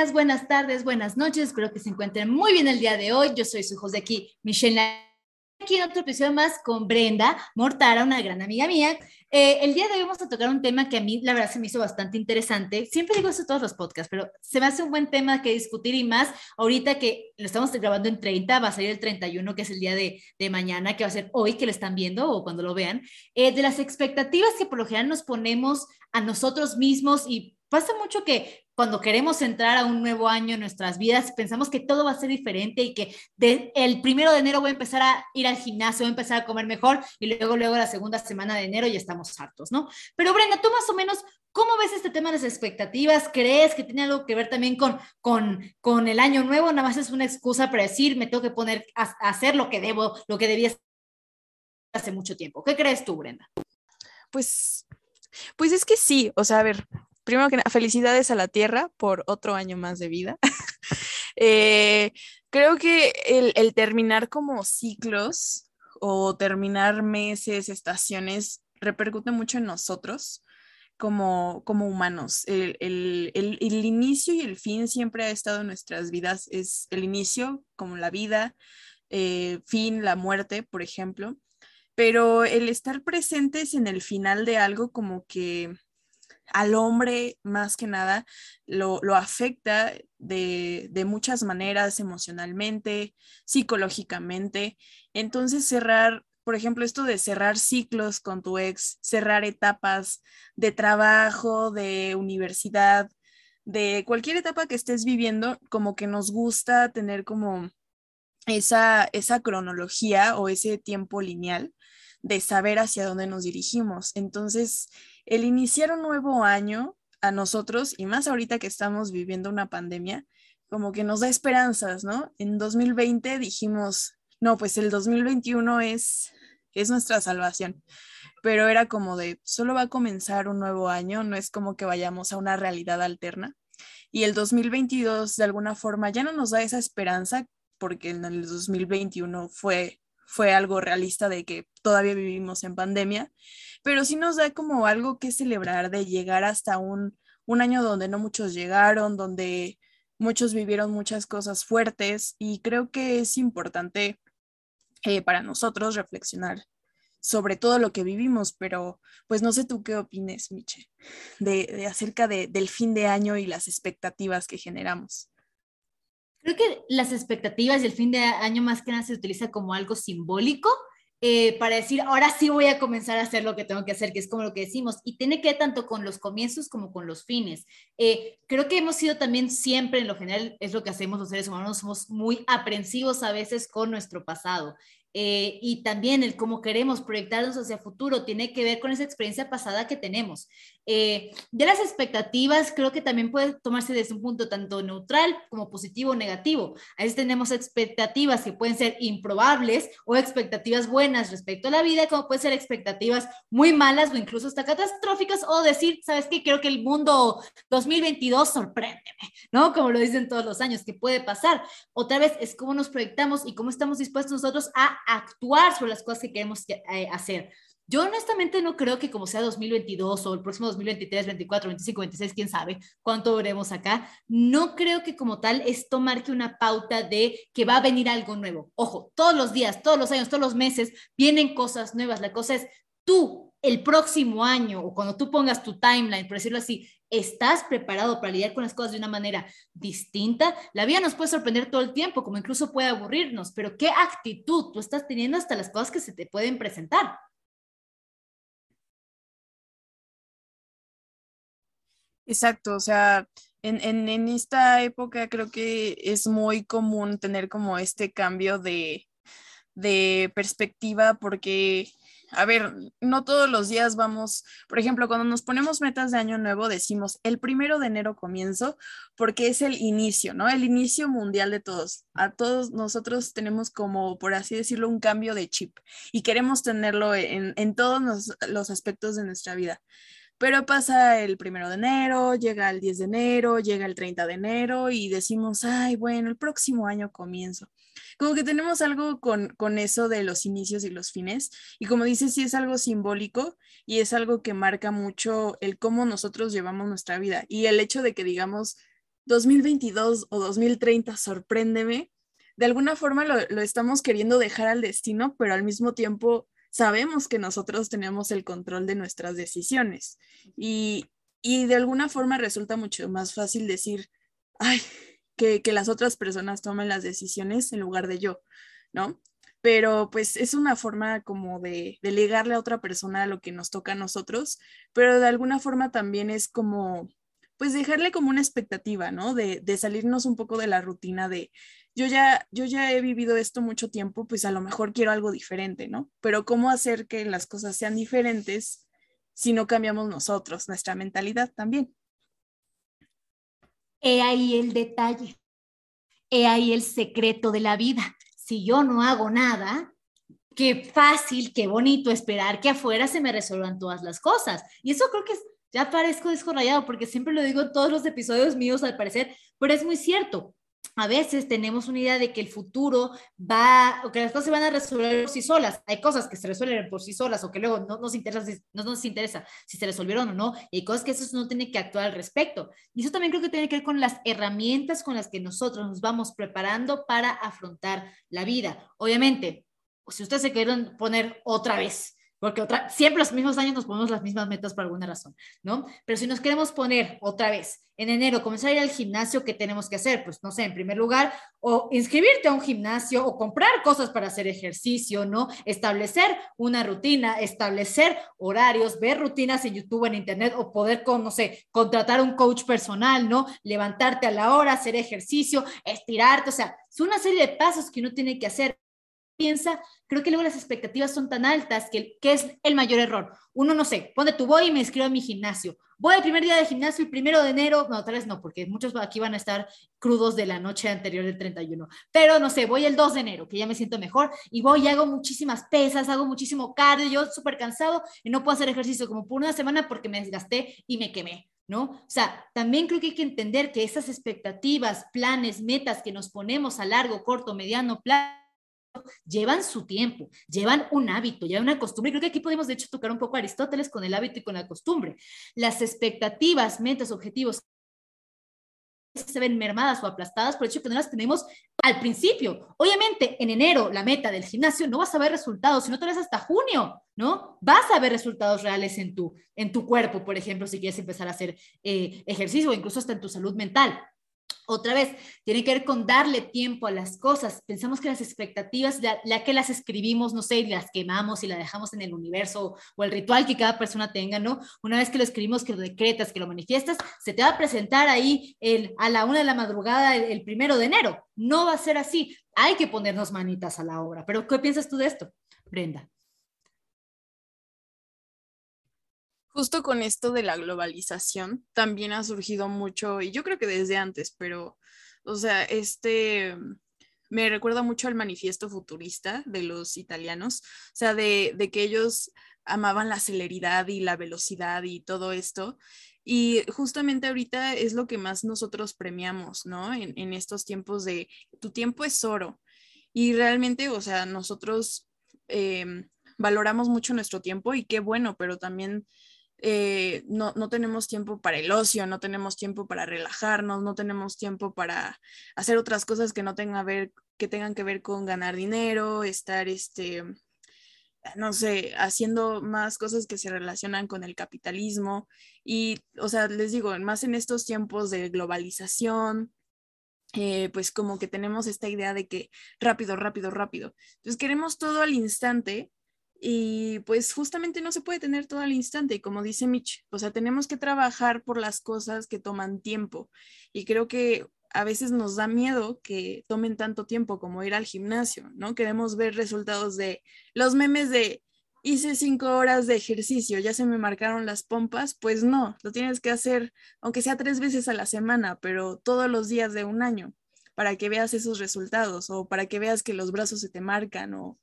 días, buenas tardes, buenas noches. Espero que se encuentren muy bien el día de hoy. Yo soy su host de aquí, Michelle. Aquí en otro episodio más con Brenda Mortara, una gran amiga mía. Eh, el día de hoy vamos a tocar un tema que a mí, la verdad, se me hizo bastante interesante. Siempre digo eso en todos los podcasts, pero se me hace un buen tema que discutir y más ahorita que lo estamos grabando en 30, va a salir el 31, que es el día de, de mañana, que va a ser hoy que lo están viendo o cuando lo vean, eh, de las expectativas que por lo general nos ponemos a nosotros mismos y pasa mucho que cuando queremos entrar a un nuevo año en nuestras vidas, pensamos que todo va a ser diferente y que el primero de enero voy a empezar a ir al gimnasio, voy a empezar a comer mejor y luego, luego la segunda semana de enero ya estamos hartos, ¿no? Pero Brenda, tú más o menos, ¿cómo ves este tema de las expectativas? ¿Crees que tiene algo que ver también con, con, con el año nuevo? Nada más es una excusa para decir, me tengo que poner a, a hacer lo que debo, lo que debía hace mucho tiempo. ¿Qué crees tú, Brenda? Pues, pues es que sí, o sea, a ver, primero que nada, felicidades a la Tierra por otro año más de vida. Eh, creo que el, terminar como ciclos o terminar meses, estaciones, repercute mucho en nosotros como, como humanos. El, el, inicio y el fin siempre ha estado en nuestras vidas. Es el inicio, como la vida, eh, fin, la muerte, por ejemplo. Pero el estar presentes en el final de algo como que al hombre más que nada lo, afecta de, muchas maneras, emocionalmente, psicológicamente. Entonces cerrar, por ejemplo, esto de cerrar ciclos con tu ex, cerrar etapas de trabajo, de universidad, de cualquier etapa que estés viviendo, como que nos gusta tener como esa, esa cronología o ese tiempo lineal de saber hacia dónde nos dirigimos. Entonces, el iniciar un nuevo año a nosotros, y más ahorita que estamos viviendo una pandemia, como que nos da esperanzas, ¿no? En 2020 dijimos, no, pues el 2021 es, es nuestra salvación, pero era como de, solo va a comenzar un nuevo año, no es como que vayamos a una realidad alterna. Y el 2022 de alguna forma ya no nos da esa esperanza porque en el 2021 fue fue algo realista de que todavía vivimos en pandemia, pero sí nos da como algo que celebrar de llegar hasta un, un año donde no muchos llegaron, donde muchos vivieron muchas cosas fuertes y creo que es importante eh, para nosotros reflexionar sobre todo lo que vivimos, pero pues no sé tú qué opines, Miche, de, de acerca de, del fin de año y las expectativas que generamos. Creo que las expectativas y el fin de año más que nada se utiliza como algo simbólico eh, para decir, ahora sí voy a comenzar a hacer lo que tengo que hacer, que es como lo que decimos, y tiene que ver tanto con los comienzos como con los fines. Eh, creo que hemos sido también siempre, en lo general, es lo que hacemos los seres humanos, somos muy aprensivos a veces con nuestro pasado. Eh, y también el cómo queremos proyectarnos hacia futuro tiene que ver con esa experiencia pasada que tenemos. Eh, de las expectativas, creo que también puede tomarse desde un punto tanto neutral como positivo o negativo. A veces tenemos expectativas que pueden ser improbables o expectativas buenas respecto a la vida, como pueden ser expectativas muy malas o incluso hasta catastróficas, o decir, ¿sabes qué? Creo que el mundo 2022 sorpréndeme, ¿no? Como lo dicen todos los años, que puede pasar. Otra vez es cómo nos proyectamos y cómo estamos dispuestos nosotros a actuar sobre las cosas que queremos eh, hacer. Yo honestamente no creo que como sea 2022 o el próximo 2023, 24, 25, 26, quién sabe cuánto veremos acá, no creo que como tal esto marque una pauta de que va a venir algo nuevo. Ojo, todos los días, todos los años, todos los meses vienen cosas nuevas. La cosa es tú el próximo año o cuando tú pongas tu timeline, por decirlo así, estás preparado para lidiar con las cosas de una manera distinta, la vida nos puede sorprender todo el tiempo, como incluso puede aburrirnos, pero ¿qué actitud tú estás teniendo hasta las cosas que se te pueden presentar? Exacto, o sea, en, en, esta época creo que es muy común tener como este cambio de, de perspectiva porque a ver, no todos los días vamos, por ejemplo, cuando nos ponemos metas de año nuevo, decimos el primero de enero comienzo, porque es el inicio, ¿no? El inicio mundial de todos. A todos nosotros tenemos como, por así decirlo, un cambio de chip y queremos tenerlo en, en todos los, los aspectos de nuestra vida. Pero pasa el primero de enero, llega el 10 de enero, llega el 30 de enero y decimos, ay, bueno, el próximo año comienzo. Como que tenemos algo con, con eso de los inicios y los fines. Y como dices, sí es algo simbólico y es algo que marca mucho el cómo nosotros llevamos nuestra vida. Y el hecho de que digamos, 2022 o 2030, sorpréndeme, de alguna forma lo, lo estamos queriendo dejar al destino, pero al mismo tiempo sabemos que nosotros tenemos el control de nuestras decisiones y, y de alguna forma resulta mucho más fácil decir, ay, que, que, las otras personas tomen las decisiones en lugar de yo, ¿no? Pero pues es una forma como de delegarle a otra persona lo que nos toca a nosotros, pero de alguna forma también es como, pues dejarle como una expectativa, ¿no? De, salirnos un poco de la rutina de, yo ya, yo ya he vivido esto mucho tiempo, pues a lo mejor quiero algo diferente, ¿no? Pero ¿cómo hacer que las cosas sean diferentes si no cambiamos nosotros, nuestra mentalidad también? He ahí el detalle, he ahí el secreto de la vida. Si yo no hago nada, qué fácil, qué bonito esperar que afuera se me resuelvan todas las cosas. Y eso creo que es, ya parezco descorrayado porque siempre lo digo en todos los episodios míos al parecer, pero es muy cierto a veces tenemos una idea de que el futuro va, o que las cosas se van a resolver por sí solas. Hay cosas que se resuelven por sí solas o que luego no nos interesa, no nos interesa si se resolvieron o no, y hay cosas que eso no tiene que actuar al respecto. Y eso también creo que tiene que ver con las herramientas con las que nosotros nos vamos preparando para afrontar la vida. Obviamente, si ustedes se quieren poner otra vez porque siempre los mismos años nos ponemos las mismas metas por alguna razón, ¿no? Pero si nos queremos poner otra vez en enero, comenzar a ir al gimnasio, ¿qué tenemos que hacer? Pues no sé, en primer lugar, o inscribirte a un gimnasio o comprar cosas para hacer ejercicio, ¿no? Establecer una rutina, establecer horarios, ver rutinas en YouTube, en Internet o poder, con, no sé, contratar un coach personal, ¿no? Levantarte a la hora, hacer ejercicio, estirarte, o sea, es una serie de pasos que uno tiene que hacer piensa, creo que luego las expectativas son tan altas que, que es el mayor error. Uno, no sé, pone tu voy y me inscribo a mi gimnasio. Voy el primer día de gimnasio, el primero de enero, no, tal vez no, porque muchos aquí van a estar crudos de la noche anterior del 31, pero no sé, voy el 2 de enero, que ya me siento mejor, y voy y hago muchísimas pesas, hago muchísimo cardio, yo súper cansado y no puedo hacer ejercicio como por una semana porque me desgasté y me quemé. ¿no? O sea, también creo que hay que entender que esas expectativas, planes, metas que nos ponemos a largo, corto, mediano plazo, llevan su tiempo, llevan un hábito, llevan una costumbre. Creo que aquí podemos, de hecho, tocar un poco a Aristóteles con el hábito y con la costumbre. Las expectativas, metas, objetivos se ven mermadas o aplastadas por el hecho que no las tenemos al principio. Obviamente, en enero, la meta del gimnasio, no vas a ver resultados, sino tal vez hasta junio, ¿no? Vas a ver resultados reales en tu, en tu cuerpo, por ejemplo, si quieres empezar a hacer eh, ejercicio o incluso hasta en tu salud mental. Otra vez, tiene que ver con darle tiempo a las cosas. Pensamos que las expectativas, la, que las escribimos, no sé, las quemamos y la dejamos en el universo o el ritual que cada persona tenga, ¿no? Una vez que lo escribimos, que lo decretas, que lo manifiestas, se te va a presentar ahí el, a la una de la madrugada el primero de enero. No va a ser así. Hay que ponernos manitas a la obra. Pero, ¿qué piensas tú de esto, Brenda? Justo con esto de la globalización también ha surgido mucho, y yo creo que desde antes, pero, o sea, este me recuerda mucho al manifiesto futurista de los italianos, o sea, de, que ellos amaban la celeridad y la velocidad y todo esto. Y justamente ahorita es lo que más nosotros premiamos, ¿no? En, estos tiempos de tu tiempo es oro. Y realmente, o sea, nosotros em, valoramos mucho nuestro tiempo y qué bueno, pero también eh, no, no, tenemos tiempo para el ocio, no tenemos tiempo para relajarnos, no tenemos tiempo para hacer otras cosas que no tengan, ver, que, tengan que ver con ganar dinero, estar, este, no sé, haciendo más cosas que se relacionan con el capitalismo. Y, o sea, les digo, más en estos tiempos de globalización, eh, pues como que tenemos esta idea de que rápido, rápido, rápido. Entonces queremos todo al instante y pues justamente no se puede tener todo al instante, y como dice Mitch, o sea, tenemos que trabajar por las cosas que toman tiempo. Y creo que a veces nos da miedo que tomen tanto tiempo como ir al gimnasio, ¿no? Queremos ver resultados de los memes de hice cinco horas de ejercicio, ya se me marcaron las pompas, pues no, lo tienes que hacer, aunque sea tres veces a la semana, pero todos los días de un año, para que veas esos resultados o para que veas que los brazos se te marcan o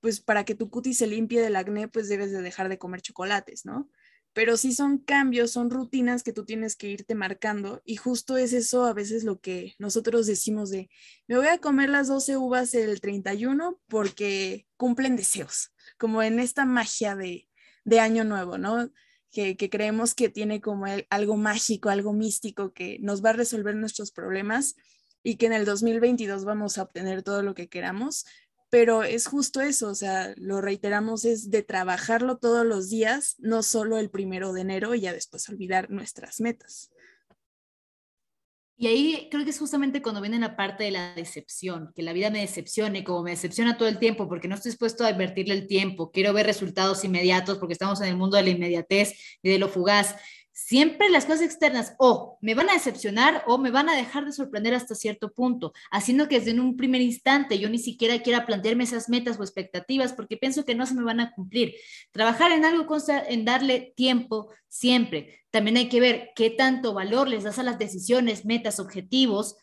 pues para que tu cutis se limpie del acné, pues debes de dejar de comer chocolates, ¿no? Pero sí son cambios, son rutinas que tú tienes que irte marcando y justo es eso a veces lo que nosotros decimos de, me voy a comer las 12 uvas el 31 porque cumplen deseos, como en esta magia de, de año nuevo, ¿no? que, creemos que tiene como algo mágico, algo místico que nos va a resolver nuestros problemas y que en el 2022 vamos a obtener todo lo que queramos, pero es justo eso, o sea, lo reiteramos, es de trabajarlo todos los días, no solo el primero de enero y ya después olvidar nuestras metas. Y ahí creo que es justamente cuando viene la parte de la decepción, que la vida me decepcione, como me decepciona todo el tiempo, porque no estoy dispuesto a invertirle el tiempo, quiero ver resultados inmediatos, porque estamos en el mundo de la inmediatez y de lo fugaz siempre las cosas externas o me van a decepcionar o me van a dejar de sorprender hasta cierto punto, haciendo que desde un primer instante yo ni siquiera quiera plantearme esas metas o expectativas porque pienso que no se me van a cumplir. Trabajar en algo consta en darle tiempo siempre. También hay que ver qué tanto valor les das a las decisiones, metas, objetivos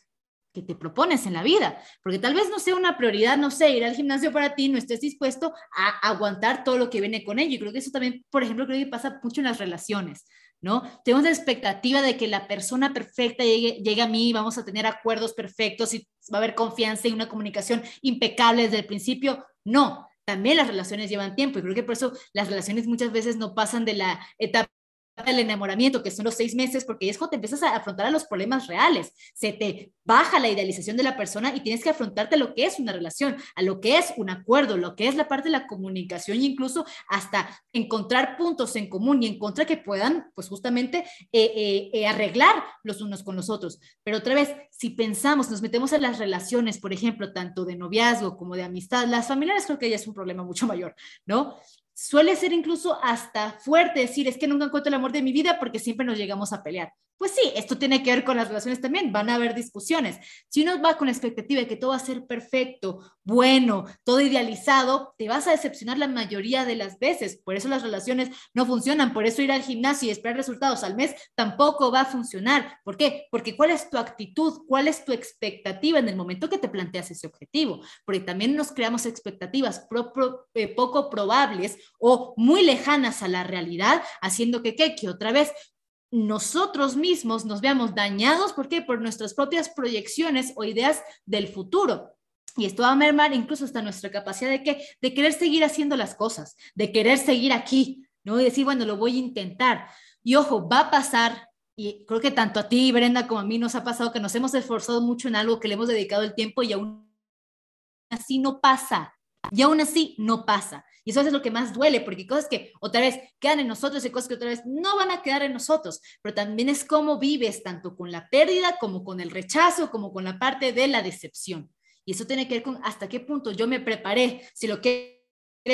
que te propones en la vida, porque tal vez no sea una prioridad, no sé, ir al gimnasio para ti, no estés dispuesto a aguantar todo lo que viene con ello. Y creo que eso también, por ejemplo, creo que pasa mucho en las relaciones. ¿No? Tenemos la expectativa de que la persona perfecta llegue, llegue, a mí, vamos a tener acuerdos perfectos y va a haber confianza y una comunicación impecable desde el principio. No, también las relaciones llevan tiempo y creo que por eso las relaciones muchas veces no pasan de la etapa el enamoramiento, que son los seis meses, porque es cuando te empiezas a afrontar a los problemas reales. Se te baja la idealización de la persona y tienes que afrontarte a lo que es una relación, a lo que es un acuerdo, lo que es la parte de la comunicación e incluso hasta encontrar puntos en común y encontrar que puedan, pues justamente, eh, eh, eh, arreglar los unos con los otros. Pero otra vez, si pensamos, nos metemos en las relaciones, por ejemplo, tanto de noviazgo como de amistad, las familiares creo que ya es un problema mucho mayor, ¿no? Suele ser incluso hasta fuerte decir, es que nunca encuentro el amor de mi vida porque siempre nos llegamos a pelear. Pues sí, esto tiene que ver con las relaciones también, van a haber discusiones. Si uno va con la expectativa de que todo va a ser perfecto, bueno, todo idealizado, te vas a decepcionar la mayoría de las veces. Por eso las relaciones no funcionan, por eso ir al gimnasio y esperar resultados al mes tampoco va a funcionar. ¿Por qué? Porque cuál es tu actitud, cuál es tu expectativa en el momento que te planteas ese objetivo. Porque también nos creamos expectativas eh, poco probables o muy lejanas a la realidad, haciendo que, ¿qué? que otra vez nosotros mismos nos veamos dañados, ¿por qué? Por nuestras propias proyecciones o ideas del futuro. Y esto va a mermar incluso hasta nuestra capacidad de qué? De querer seguir haciendo las cosas, de querer seguir aquí, ¿no? Y decir, bueno, lo voy a intentar. Y ojo, va a pasar, y creo que tanto a ti, Brenda, como a mí nos ha pasado que nos hemos esforzado mucho en algo que le hemos dedicado el tiempo y aún así no pasa. Y aún así no pasa. Y eso es lo que más duele, porque cosas que otra vez quedan en nosotros y cosas que otra vez no van a quedar en nosotros, pero también es cómo vives tanto con la pérdida como con el rechazo, como con la parte de la decepción. Y eso tiene que ver con hasta qué punto yo me preparé, si lo quieren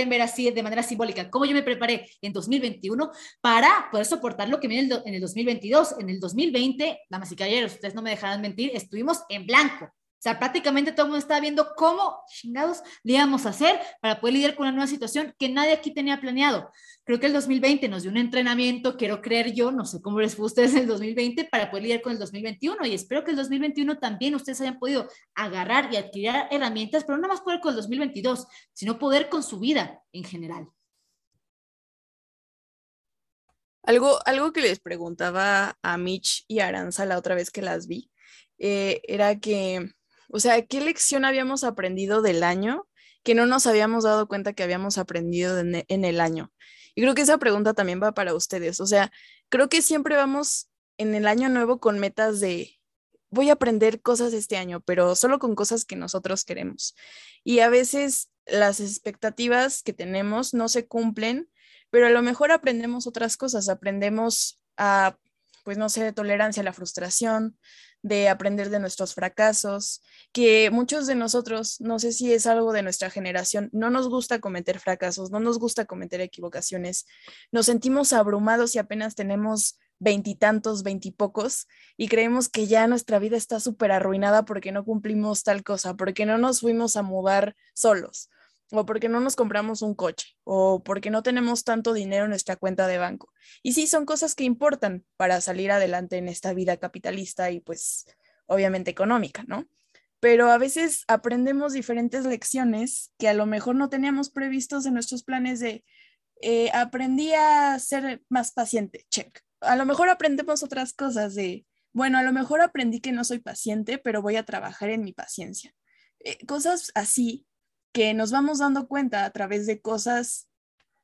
ver así de manera simbólica, cómo yo me preparé en 2021 para poder soportar lo que viene en el 2022. En el 2020, damas y caballeros, ustedes no me dejarán mentir, estuvimos en blanco sea, prácticamente todo el mundo estaba viendo cómo chingados le íbamos a hacer para poder lidiar con una nueva situación que nadie aquí tenía planeado. Creo que el 2020 nos dio un entrenamiento, quiero creer yo, no sé cómo les fue a ustedes el 2020, para poder lidiar con el 2021 y espero que el 2021 también ustedes hayan podido agarrar y adquirir herramientas, pero no más poder con el 2022, sino poder con su vida en general. Algo, algo que les preguntaba a Mitch y Aranza la otra vez que las vi, eh, era que o sea, ¿qué lección habíamos aprendido del año que no nos habíamos dado cuenta que habíamos aprendido en, el año? Y creo que esa pregunta también va para ustedes. O sea, creo que siempre vamos en el año nuevo con metas de voy a aprender cosas este año, pero solo con cosas que nosotros queremos. Y a veces las expectativas que tenemos no se cumplen, pero a lo mejor aprendemos otras cosas, aprendemos a, pues no sé, tolerancia a la frustración, de aprender de nuestros fracasos, que muchos de nosotros, no sé si es algo de nuestra generación, no nos gusta cometer fracasos, no nos gusta cometer equivocaciones, nos sentimos abrumados y apenas tenemos veintitantos, veintipocos, y creemos que ya nuestra vida está súper arruinada porque no cumplimos tal cosa, porque no nos fuimos a mudar solos, o porque no nos compramos un coche, o porque no tenemos tanto dinero en nuestra cuenta de banco. Y sí, son cosas que importan para salir adelante en esta vida capitalista y pues obviamente económica, ¿no? Pero a veces aprendemos diferentes lecciones que a lo mejor no teníamos previstos en nuestros planes de, eh, aprendí a ser más paciente, check. A lo mejor aprendemos otras cosas de, bueno, a lo mejor aprendí que no soy paciente, pero voy a trabajar en mi paciencia. Eh, cosas así que nos vamos dando cuenta a través de cosas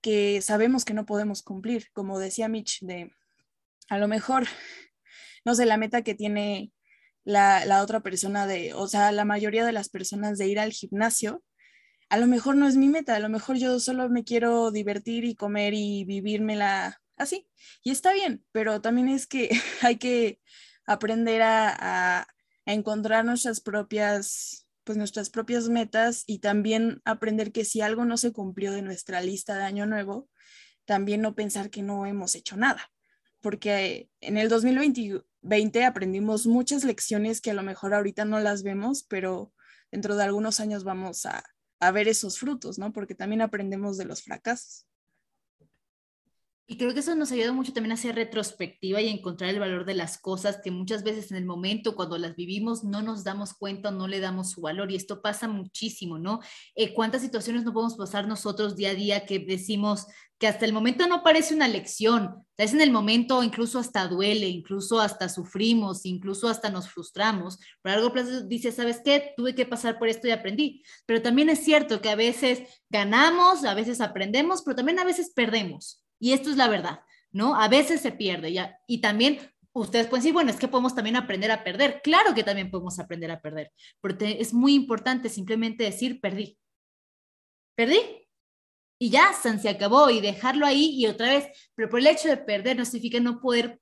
que sabemos que no podemos cumplir, como decía Mitch, de a lo mejor, no sé, la meta que tiene la, la, otra persona de, o sea, la mayoría de las personas de ir al gimnasio, a lo mejor no es mi meta, a lo mejor yo solo me quiero divertir y comer y vivírmela así. Y está bien, pero también es que hay que aprender a, a, encontrar nuestras propias pues nuestras propias metas y también aprender que si algo no se cumplió de nuestra lista de año nuevo, también no pensar que no hemos hecho nada, porque en el 2020 aprendimos muchas lecciones que a lo mejor ahorita no las vemos, pero dentro de algunos años vamos a, ver esos frutos, ¿no? Porque también aprendemos de los fracasos. Y creo que eso nos ayuda mucho también a hacer retrospectiva y encontrar el valor de las cosas que muchas veces en el momento cuando las vivimos no nos damos cuenta, no le damos su valor. Y esto pasa muchísimo, ¿no? Eh, ¿Cuántas situaciones no podemos pasar nosotros día a día que decimos que hasta el momento no parece una lección? Es en el momento incluso hasta duele, incluso hasta sufrimos, incluso hasta nos frustramos. A largo plazo dices, ¿sabes qué? Tuve que pasar por esto y aprendí. Pero también es cierto que a veces ganamos, a veces aprendemos, pero también a veces perdemos. Y esto es la verdad, ¿no? A veces se pierde ya. Y también ustedes pueden decir, bueno, es que podemos también aprender a perder. Claro que también podemos aprender a perder, porque es muy importante simplemente decir, perdí. Perdí. Y ya, se acabó y dejarlo ahí y otra vez. Pero por el hecho de perder no significa no poder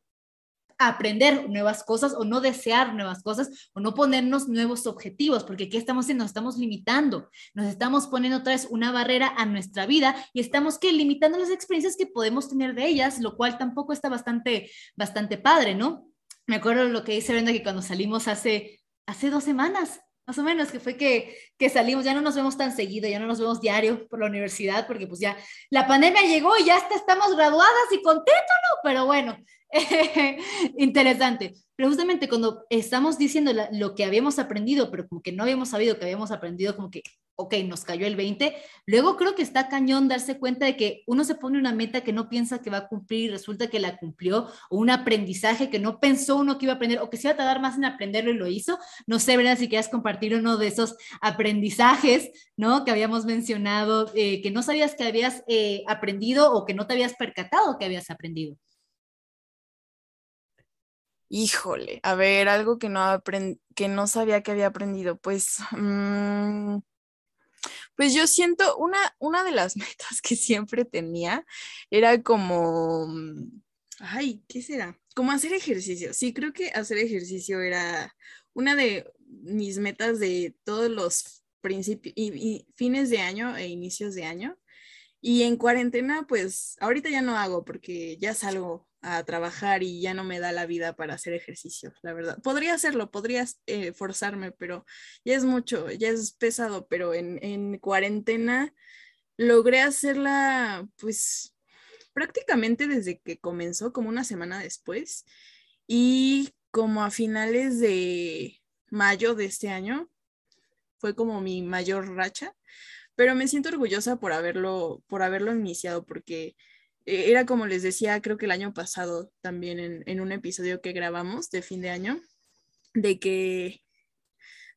aprender nuevas cosas o no desear nuevas cosas o no ponernos nuevos objetivos, porque ¿qué estamos haciendo? Nos estamos limitando, nos estamos poniendo otra vez una barrera a nuestra vida y estamos que limitando las experiencias que podemos tener de ellas, lo cual tampoco está bastante, bastante padre, ¿no? Me acuerdo lo que dice Brenda que cuando salimos hace, hace dos semanas, más o menos, que fue que, que salimos, ya no nos vemos tan seguido, ya no nos vemos diario por la universidad, porque pues ya la pandemia llegó y ya estamos graduadas y contentos, ¿no? Pero bueno, interesante. Pero justamente cuando estamos diciendo lo que habíamos aprendido, pero como que no habíamos sabido que habíamos aprendido, como que, ok, nos cayó el 20, luego creo que está cañón darse cuenta de que uno se pone una meta que no piensa que va a cumplir y resulta que la cumplió, o un aprendizaje que no pensó uno que iba a aprender, o que se iba a tardar más en aprenderlo y lo hizo. No sé, ¿verdad? Si quieres compartir uno de esos aprendizajes, ¿no? Que habíamos mencionado, eh, que no sabías que habías eh, aprendido o que no te habías percatado que habías aprendido. Híjole, a ver, algo que no, que no sabía que había aprendido, pues, mm, pues yo siento, una, una de las metas que siempre tenía era como, mm, ay, ¿qué será? Como hacer ejercicio. Sí, creo que hacer ejercicio era una de mis metas de todos los principios y fines de año e inicios de año. Y en cuarentena, pues ahorita ya no hago porque ya salgo a trabajar y ya no me da la vida para hacer ejercicio, la verdad. Podría hacerlo, podría eh, forzarme, pero ya es mucho, ya es pesado, pero en, en cuarentena logré hacerla pues prácticamente desde que comenzó, como una semana después, y como a finales de mayo de este año, fue como mi mayor racha, pero me siento orgullosa por haberlo, por haberlo iniciado, porque era como les decía, creo que el año pasado también en, un episodio que grabamos de fin de año, de que,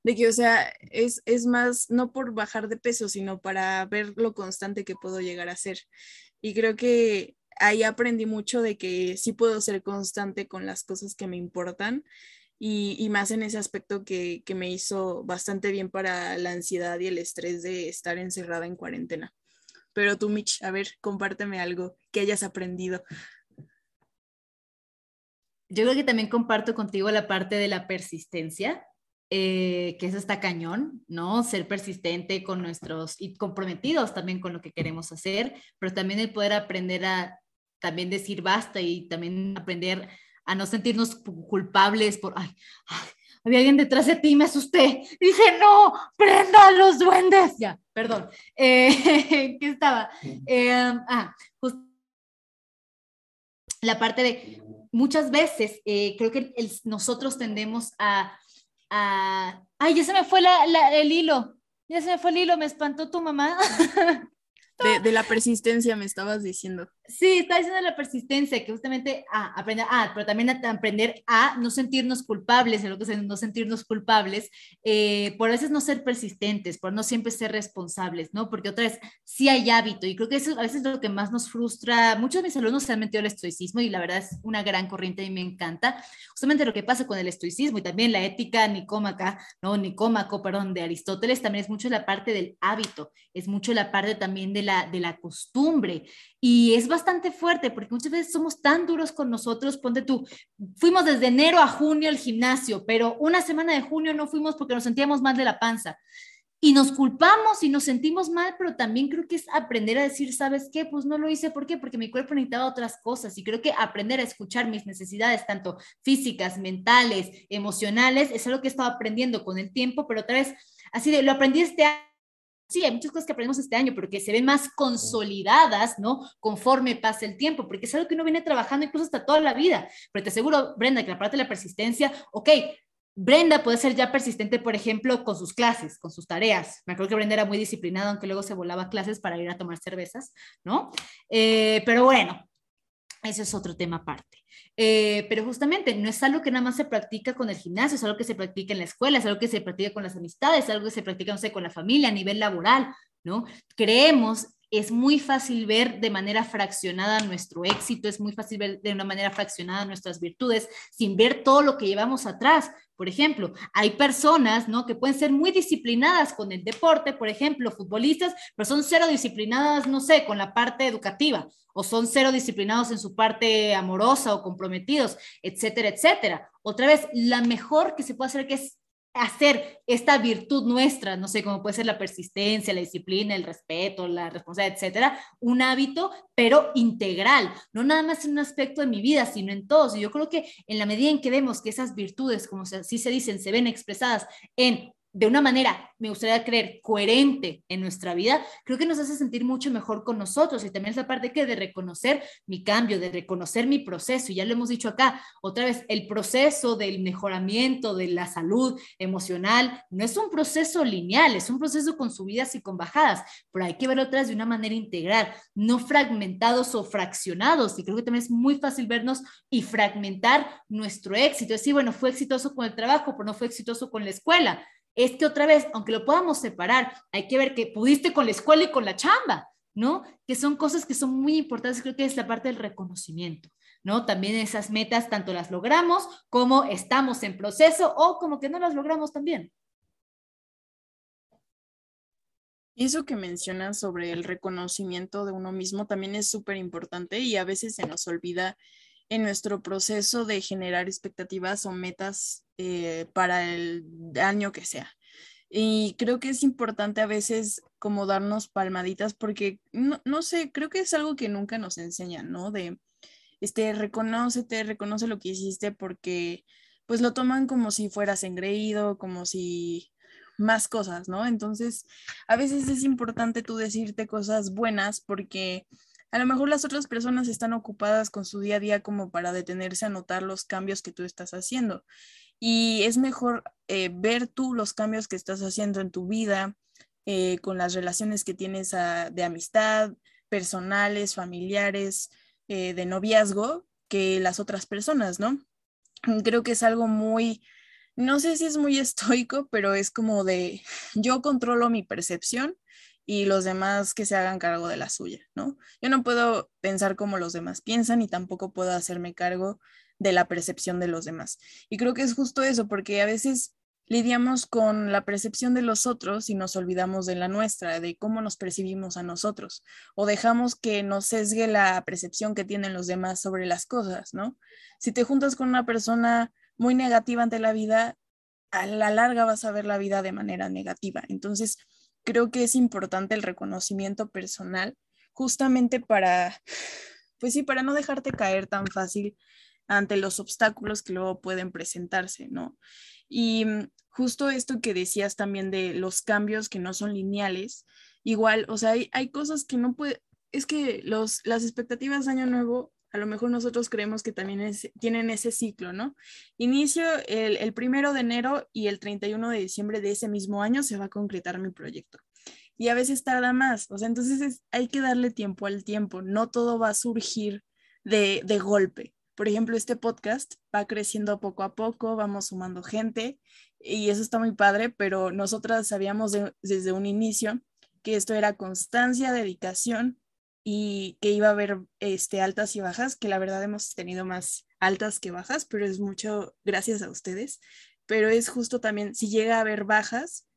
de que o sea, es, es más, no por bajar de peso, sino para ver lo constante que puedo llegar a ser. Y creo que ahí aprendí mucho de que sí puedo ser constante con las cosas que me importan y, y más en ese aspecto que, que me hizo bastante bien para la ansiedad y el estrés de estar encerrada en cuarentena. Pero tú, Mitch, a ver, compárteme algo que hayas aprendido. Yo creo que también comparto contigo la parte de la persistencia, eh, que eso está cañón, ¿no? Ser persistente con nuestros y comprometidos también con lo que queremos hacer, pero también el poder aprender a también decir basta y también aprender a no sentirnos culpables por, ay había alguien detrás de ti y me asusté. Dije, no, prenda los duendes. Ya, perdón. Eh, ¿Qué estaba? Eh, ah, la parte de muchas veces eh, creo que nosotros tendemos a, Ay, ya se me fue el hilo. Ya se me fue el hilo, me espantó tu mamá. De, la persistencia me estabas diciendo. Sí, está diciendo la persistencia, que justamente ah, aprender, ah, pero también aprender a no sentirnos culpables, en lo que es no sentirnos culpables, eh, por a veces no ser persistentes, por no siempre ser responsables, ¿no? Porque otra vez, sí hay hábito, y creo que eso a veces es lo que más nos frustra. Muchos de mis alumnos se han metido al estoicismo y la verdad es una gran corriente y me encanta. Justamente lo que pasa con el estoicismo y también la ética nicómaca, ¿no? Nicómaco, perdón, de Aristóteles, también es mucho la parte del hábito, es mucho la parte también de la de la costumbre. Y es bastante fuerte porque muchas veces somos tan duros con nosotros. Ponte tú, fuimos desde enero a junio al gimnasio, pero una semana de junio no fuimos porque nos sentíamos mal de la panza. Y nos culpamos y nos sentimos mal, pero también creo que es aprender a decir, ¿sabes qué? Pues no lo hice, ¿por qué? Porque mi cuerpo necesitaba otras cosas y creo que aprender a escuchar mis necesidades, tanto físicas, mentales, emocionales, es algo que he estado aprendiendo con el tiempo, pero otra vez, así de, lo aprendí este año sí, hay muchas cosas que aprendemos este año, pero que se ven más consolidadas, ¿no? Conforme pasa el tiempo, porque es algo que uno viene trabajando incluso hasta toda la vida. Pero te aseguro, Brenda, que la parte de la persistencia, ok, Brenda puede ser ya persistente, por ejemplo, con sus clases, con sus tareas. Me acuerdo que Brenda era muy disciplinada, aunque luego se volaba clases para ir a tomar cervezas, ¿no? Eh, pero bueno, eso es otro tema aparte. Eh, pero justamente no es algo que nada más se practica con el gimnasio, es algo que se practica en la escuela, es algo que se practica con las amistades, es algo que se practica, no sé, con la familia a nivel laboral, ¿no? Creemos es muy fácil ver de manera fraccionada nuestro éxito, es muy fácil ver de una manera fraccionada nuestras virtudes, sin ver todo lo que llevamos atrás. Por ejemplo, hay personas, ¿no? Que pueden ser muy disciplinadas con el deporte, por ejemplo, futbolistas, pero son cero disciplinadas, no sé, con la parte educativa, o son cero disciplinados en su parte amorosa o comprometidos, etcétera, etcétera. Otra vez, la mejor que se puede hacer que es hacer esta virtud nuestra, no sé, cómo puede ser la persistencia, la disciplina, el respeto, la responsabilidad, etcétera, un hábito, pero integral, no nada más en un aspecto de mi vida, sino en todos. Y yo creo que en la medida en que vemos que esas virtudes, como así se dicen, se ven expresadas en de una manera, me gustaría creer, coherente en nuestra vida, creo que nos hace sentir mucho mejor con nosotros. Y también esa parte que de reconocer mi cambio, de reconocer mi proceso. Y ya lo hemos dicho acá, otra vez, el proceso del mejoramiento de la salud emocional no es un proceso lineal, es un proceso con subidas y con bajadas, pero hay que verlo vez de una manera integral, no fragmentados o fraccionados. Y creo que también es muy fácil vernos y fragmentar nuestro éxito. Es decir, bueno, fue exitoso con el trabajo, pero no fue exitoso con la escuela es que otra vez, aunque lo podamos separar, hay que ver que pudiste con la escuela y con la chamba, ¿no? Que son cosas que son muy importantes, creo que es la parte del reconocimiento, ¿no? También esas metas, tanto las logramos como estamos en proceso o como que no las logramos también. Eso que mencionas sobre el reconocimiento de uno mismo también es súper importante y a veces se nos olvida en nuestro proceso de generar expectativas o metas eh, para el año que sea. Y creo que es importante a veces como darnos palmaditas porque, no, no, sé, creo que es algo que nunca nos enseñan, ¿no? De, este, reconócete, reconoce lo que hiciste porque pues lo toman como si fueras engreído, como si más cosas, ¿no? Entonces, a veces es importante tú decirte cosas buenas porque a lo mejor las otras personas están ocupadas con su día a día como para detenerse a notar los cambios que tú estás haciendo. Y es mejor eh, ver tú los cambios que estás haciendo en tu vida, eh, con las relaciones que tienes ah, de amistad, personales, familiares, eh, de noviazgo, que las otras personas, ¿no? Creo que es algo muy, no sé si es muy estoico, pero es como de, yo controlo mi percepción y los demás que se hagan cargo de la suya, ¿no? Yo no puedo pensar como los demás piensan y tampoco puedo hacerme cargo de la percepción de los demás. Y creo que es justo eso, porque a veces lidiamos con la percepción de los otros y nos olvidamos de la nuestra, de cómo nos percibimos a nosotros, o dejamos que nos sesgue la percepción que tienen los demás sobre las cosas, ¿no? Si te juntas con una persona muy negativa ante la vida, a la larga vas a ver la vida de manera negativa. Entonces, creo que es importante el reconocimiento personal justamente para, pues sí, para no dejarte caer tan fácil ante los obstáculos que luego pueden presentarse, ¿no? Y mm, justo esto que decías también de los cambios que no son lineales, igual, o sea, hay, hay cosas que no puede, es que los, las expectativas de Año Nuevo a lo mejor nosotros creemos que también tienen ese ciclo, ¿no? Inicio el, el primero de enero y el 31 de diciembre de ese mismo año se va a concretar mi proyecto. y a veces tarda más. O sea, entonces hay que darle tiempo al tiempo, no todo va a surgir de, de golpe. Por ejemplo, este podcast va creciendo poco a poco, vamos sumando gente y eso está muy padre, pero nosotras sabíamos desde un inicio que esto era constancia, dedicación y que iba a haber este, altas y bajas, que la verdad hemos tenido más altas que bajas, pero es mucho gracias a ustedes. Pero es justo también, si llega a haber bajas,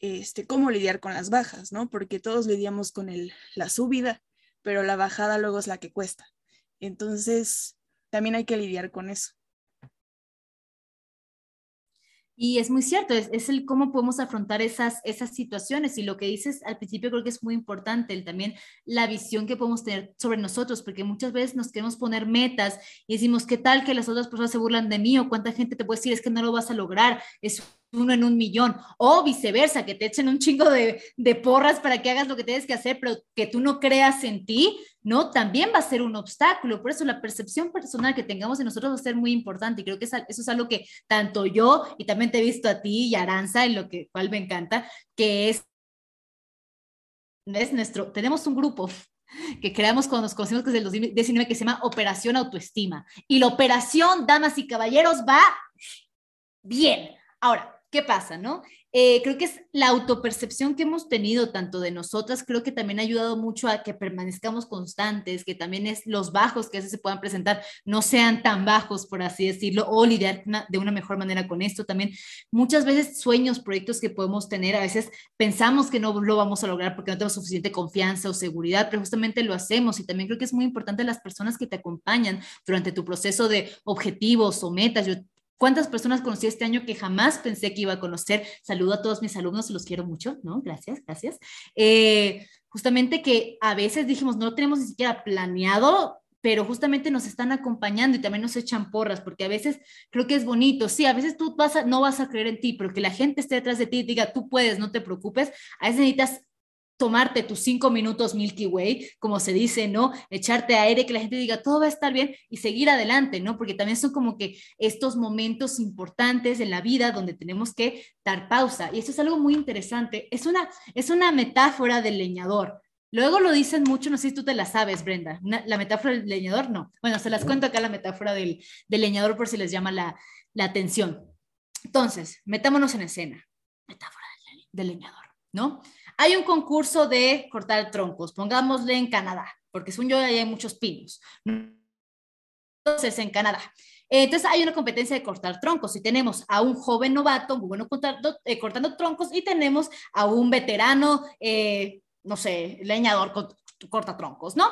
este, cómo lidiar con las bajas, ¿no? Porque todos lidiamos con el, la subida, pero la bajada luego es la que cuesta. Entonces, también hay que lidiar con eso. Y es muy cierto, es, el cómo podemos afrontar esas, esas situaciones. Y lo que dices al principio creo que es muy importante, el, también la visión que podemos tener sobre nosotros, porque muchas veces nos queremos poner metas y decimos, ¿qué tal que las otras personas se burlan de mí? ¿O cuánta gente te puede decir, es que no lo vas a lograr? Es uno en un millón, o viceversa, que te echen un chingo de, de, porras para que hagas lo que tienes que hacer, pero que tú no creas en ti, ¿no? También va a ser un obstáculo. Por eso la percepción personal que tengamos de nosotros va a ser muy importante. Y creo que eso es algo que tanto yo y también te he visto a ti y Aranza, en lo que cual me encanta, que es, es nuestro, tenemos un grupo que creamos cuando nos conocimos que es el 2019 que se llama Operación Autoestima. Y la operación, damas y caballeros, va bien. Ahora, ¿qué pasa, no? Eh, creo que es la autopercepción que hemos tenido tanto de nosotras, creo que también ha ayudado mucho a que permanezcamos constantes, que también es los bajos que a veces se puedan presentar no sean tan bajos, por así decirlo, o lidiar de una mejor manera con esto. También muchas veces sueños, proyectos que podemos tener, a veces pensamos que no lo vamos a lograr porque no tenemos suficiente confianza o seguridad, pero justamente lo hacemos y también creo que es muy importante las personas que te acompañan durante tu proceso de objetivos o metas. ¿Cuántas personas conocí este año que jamás pensé que iba a conocer? Saludo a todos mis alumnos, los quiero mucho, ¿no? Gracias, gracias. Eh, justamente que a veces dijimos, no lo tenemos ni siquiera planeado, pero justamente nos están acompañando y también nos echan porras, porque a veces creo que es bonito, sí, a veces tú vas no vas a creer en ti, pero que la gente esté detrás de ti y diga, tú puedes, no te preocupes, a veces necesitas tomarte tus cinco minutos Milky Way, como se dice, ¿no? Echarte aire, que la gente diga, todo va a estar bien y seguir adelante, ¿no? Porque también son como que estos momentos importantes en la vida donde tenemos que dar pausa. Y esto es algo muy interesante. Es una, es una metáfora del leñador. Luego lo dicen mucho, no sé si tú te la sabes, Brenda. la metáfora del leñador, no. Bueno, se las cuento acá la metáfora del, del leñador por si les llama la, la atención. Entonces, metámonos en escena. Metáfora del, del leñador, ¿no? Hay un concurso de cortar troncos, pongámosle en Canadá, porque según yo hay muchos pinos. Entonces, en Canadá. Entonces hay una competencia de cortar troncos y tenemos a un joven novato muy bueno cortando, eh, cortando troncos y tenemos a un veterano, eh, no sé, leñador corta troncos, ¿no?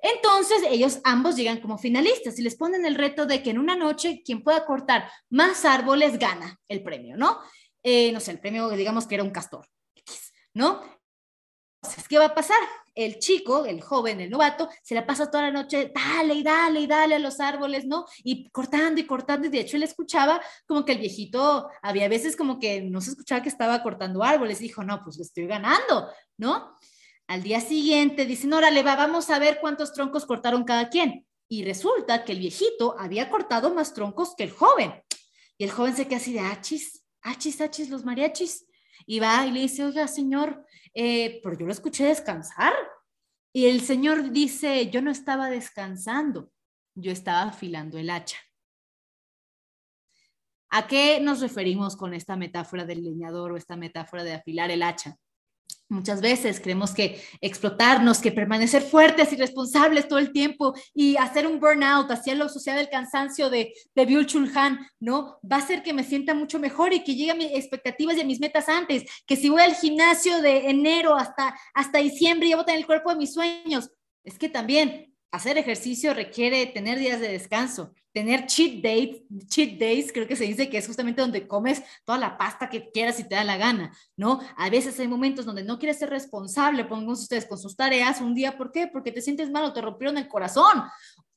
Entonces ellos ambos llegan como finalistas y les ponen el reto de que en una noche quien pueda cortar más árboles gana el premio, ¿no? Eh, no sé, el premio digamos que era un castor. ¿No? Entonces, ¿qué va a pasar? El chico, el joven, el novato, se la pasa toda la noche, dale y dale y dale a los árboles, ¿no? Y cortando y cortando, y de hecho él escuchaba como que el viejito, había veces como que no se escuchaba que estaba cortando árboles, dijo, no, pues estoy ganando, ¿no? Al día siguiente dicen, órale, va, vamos a ver cuántos troncos cortaron cada quien. Y resulta que el viejito había cortado más troncos que el joven. Y el joven se queda así de achis, achis, achis, los mariachis y va y le dice, oiga, señor, eh, pero yo lo escuché descansar. Y el señor dice, yo no estaba descansando, yo estaba afilando el hacha. ¿A qué nos referimos con esta metáfora del leñador o esta metáfora de afilar el hacha? Muchas veces creemos que explotarnos, que permanecer fuertes y responsables todo el tiempo y hacer un burnout hacia la sociedad del cansancio de, de Byul Chul Han, ¿no? Va a hacer que me sienta mucho mejor y que llegue a mis expectativas y a mis metas antes. Que si voy al gimnasio de enero hasta, hasta diciembre, ya voy a tener el cuerpo de mis sueños. Es que también hacer ejercicio requiere tener días de descanso, tener cheat days, cheat days, creo que se dice que es justamente donde comes toda la pasta que quieras y te da la gana, ¿no? A veces hay momentos donde no quieres ser responsable, pongamos ustedes con sus tareas un día, ¿por qué? Porque te sientes mal o te rompieron el corazón.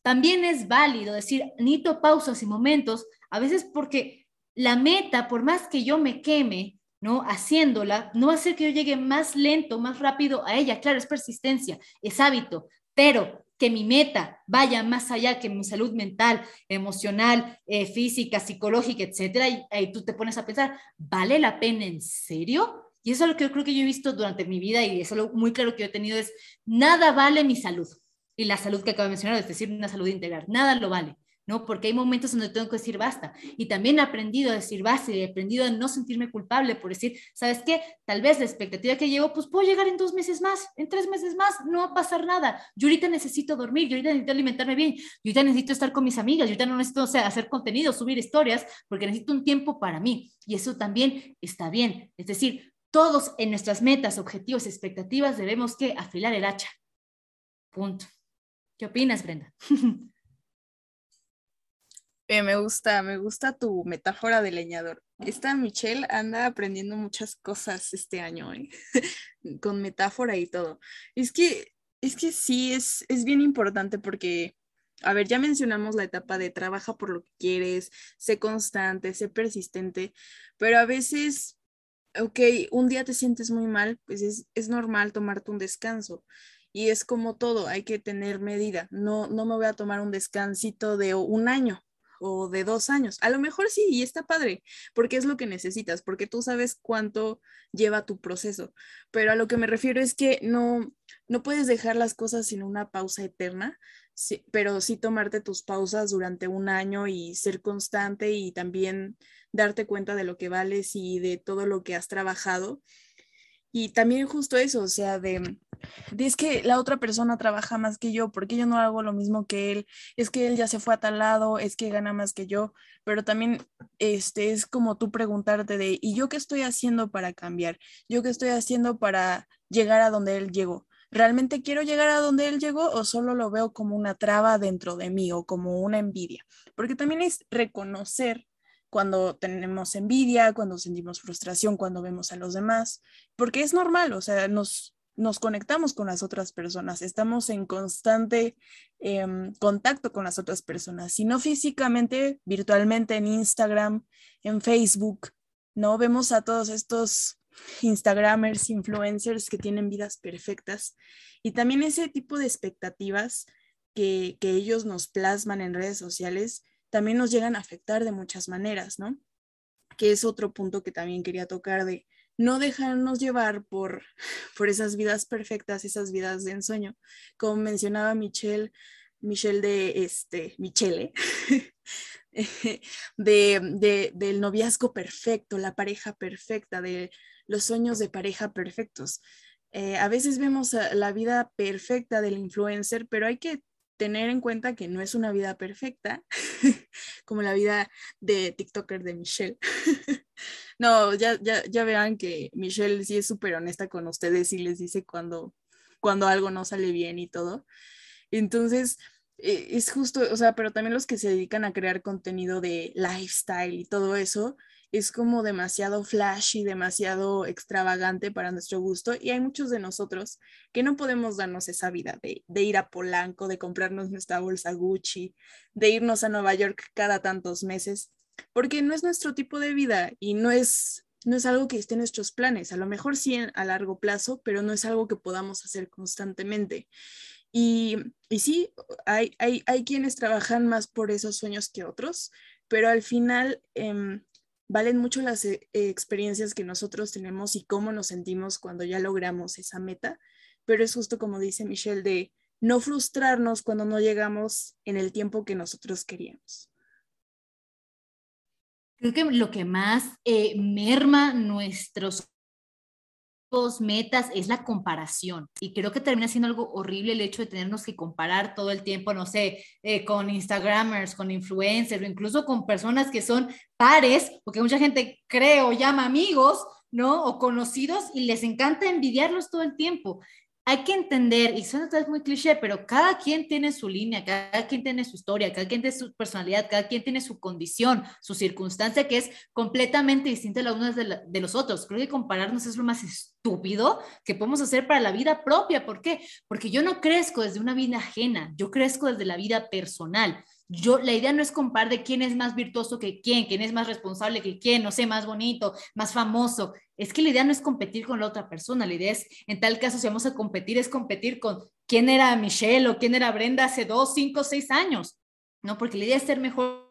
También es válido decir, necesito pausas y momentos, a veces porque la meta, por más que yo me queme, ¿no? Haciéndola, no va a hacer que yo llegue más lento, más rápido a ella. Claro, es persistencia, es hábito, pero que mi meta vaya más allá que mi salud mental, emocional, eh, física, psicológica, etcétera, y ahí tú te pones a pensar, ¿vale la pena en serio? Y eso es lo que yo creo que yo he visto durante mi vida y eso lo muy claro que yo he tenido es, nada vale mi salud. Y la salud que acabo de mencionar, es decir, una salud integral, nada lo vale. ¿No? Porque hay momentos donde tengo que decir basta. Y también he aprendido a decir basta y he aprendido a no sentirme culpable por decir, ¿sabes qué? Tal vez la expectativa que llevo, pues puedo llegar en dos meses más, en tres meses más, no va a pasar nada. Yo ahorita necesito dormir, yo ahorita necesito alimentarme bien, yo ahorita necesito estar con mis amigas, yo ahorita no necesito hacer contenido, subir historias, porque necesito un tiempo para mí. Y eso también está bien. Es decir, todos en nuestras metas, objetivos, expectativas debemos que afilar el hacha. Punto. ¿Qué opinas, Brenda? me gusta, me gusta tu metáfora de leñador. Esta Michelle anda aprendiendo muchas cosas este año, ¿eh? con metáfora y todo. Es que, es que sí, es, es bien importante porque, a ver, ya mencionamos la etapa de trabaja por lo que quieres, sé constante, sé persistente, pero a veces, ok, un día te sientes muy mal, pues es, es normal tomarte un descanso. Y es como todo, hay que tener medida. No, no me voy a tomar un descansito de un año, o de dos años. A lo mejor sí, y está padre, porque es lo que necesitas, porque tú sabes cuánto lleva tu proceso. Pero a lo que me refiero es que no, no puedes dejar las cosas sin una pausa eterna, pero sí tomarte tus pausas durante un año y ser constante y también darte cuenta de lo que vales y de todo lo que has trabajado. Y también justo eso, o sea, de es que la otra persona trabaja más que yo, porque yo no hago lo mismo que él, es que él ya se fue a tal lado, es que gana más que yo, pero también este es como tú preguntarte de, ¿y yo qué estoy haciendo para cambiar? ¿Yo qué estoy haciendo para llegar a donde él llegó? ¿Realmente quiero llegar a donde él llegó o solo lo veo como una traba dentro de mí o como una envidia? Porque también es reconocer cuando tenemos envidia, cuando sentimos frustración, cuando vemos a los demás, porque es normal, o sea, nos, nos conectamos con las otras personas, estamos en constante em, contacto con las otras personas, si no físicamente, virtualmente en Instagram, en Facebook, ¿no? Vemos a todos estos Instagramers, influencers que tienen vidas perfectas y también ese tipo de expectativas que, que ellos nos plasman en redes sociales también nos llegan a afectar de muchas maneras, ¿no? Que es otro punto que también quería tocar de no dejarnos llevar por, por esas vidas perfectas, esas vidas de ensueño. Como mencionaba Michelle, Michelle de este, Michele, de, del noviazgo perfecto, la pareja perfecta, de los sueños de pareja perfectos. Eh, a veces vemos la vida perfecta del influencer, pero hay que tener en cuenta que no es una vida perfecta, como la vida de TikToker de Michelle. no, ya, ya, ya vean que Michelle sí es súper honesta con ustedes y les dice cuando, cuando algo no sale bien y todo. Entonces, eh, es justo, o sea, pero también los que se dedican a crear contenido de lifestyle y todo eso, es como demasiado flashy, demasiado extravagante para nuestro gusto y hay muchos de nosotros que no podemos darnos esa vida de, ir a Polanco, de comprarnos nuestra bolsa Gucci, de irnos a Nueva York cada tantos meses, porque no es nuestro tipo de vida y no es, no es algo que esté en nuestros planes. A lo mejor sí a largo plazo, pero no es algo que podamos hacer constantemente. Y, y sí, hay, hay, hay, quienes trabajan más por esos sueños que otros, pero al final em, valen mucho las eh, experiencias que nosotros tenemos y cómo nos sentimos cuando ya logramos esa meta, pero es justo como dice Michelle de no frustrarnos cuando no llegamos en el tiempo que nosotros queríamos. Creo que lo que más eh, merma nuestros metas es la comparación. Y creo que termina siendo algo horrible el hecho de tenernos que comparar todo el tiempo, no sé, eh, con Instagramers, con influencers o incluso con personas que son pares, porque mucha gente cree o llama amigos, ¿no? O conocidos y les encanta envidiarlos todo el tiempo hay que entender, y suena tal muy cliché, pero cada quien tiene su línea, cada quien tiene su historia, cada quien tiene su personalidad, cada quien tiene su condición, su circunstancia, que es completamente distinta la una de, de los otros. Creo que compararnos es lo más estúpido que podemos hacer para la vida propia. ¿Por qué? Porque yo no crezco desde una vida ajena, yo crezco desde la vida personal yo, la idea no es comparar de quién es más virtuoso que quién, quién es más responsable que quién, no sé, más bonito, más famoso. Es que la idea no es competir con la otra persona, la idea es, en tal caso, si vamos a competir, es competir con quién era Michelle o quién era Brenda hace dos, cinco, seis años, ¿no? Porque la idea es ser mejor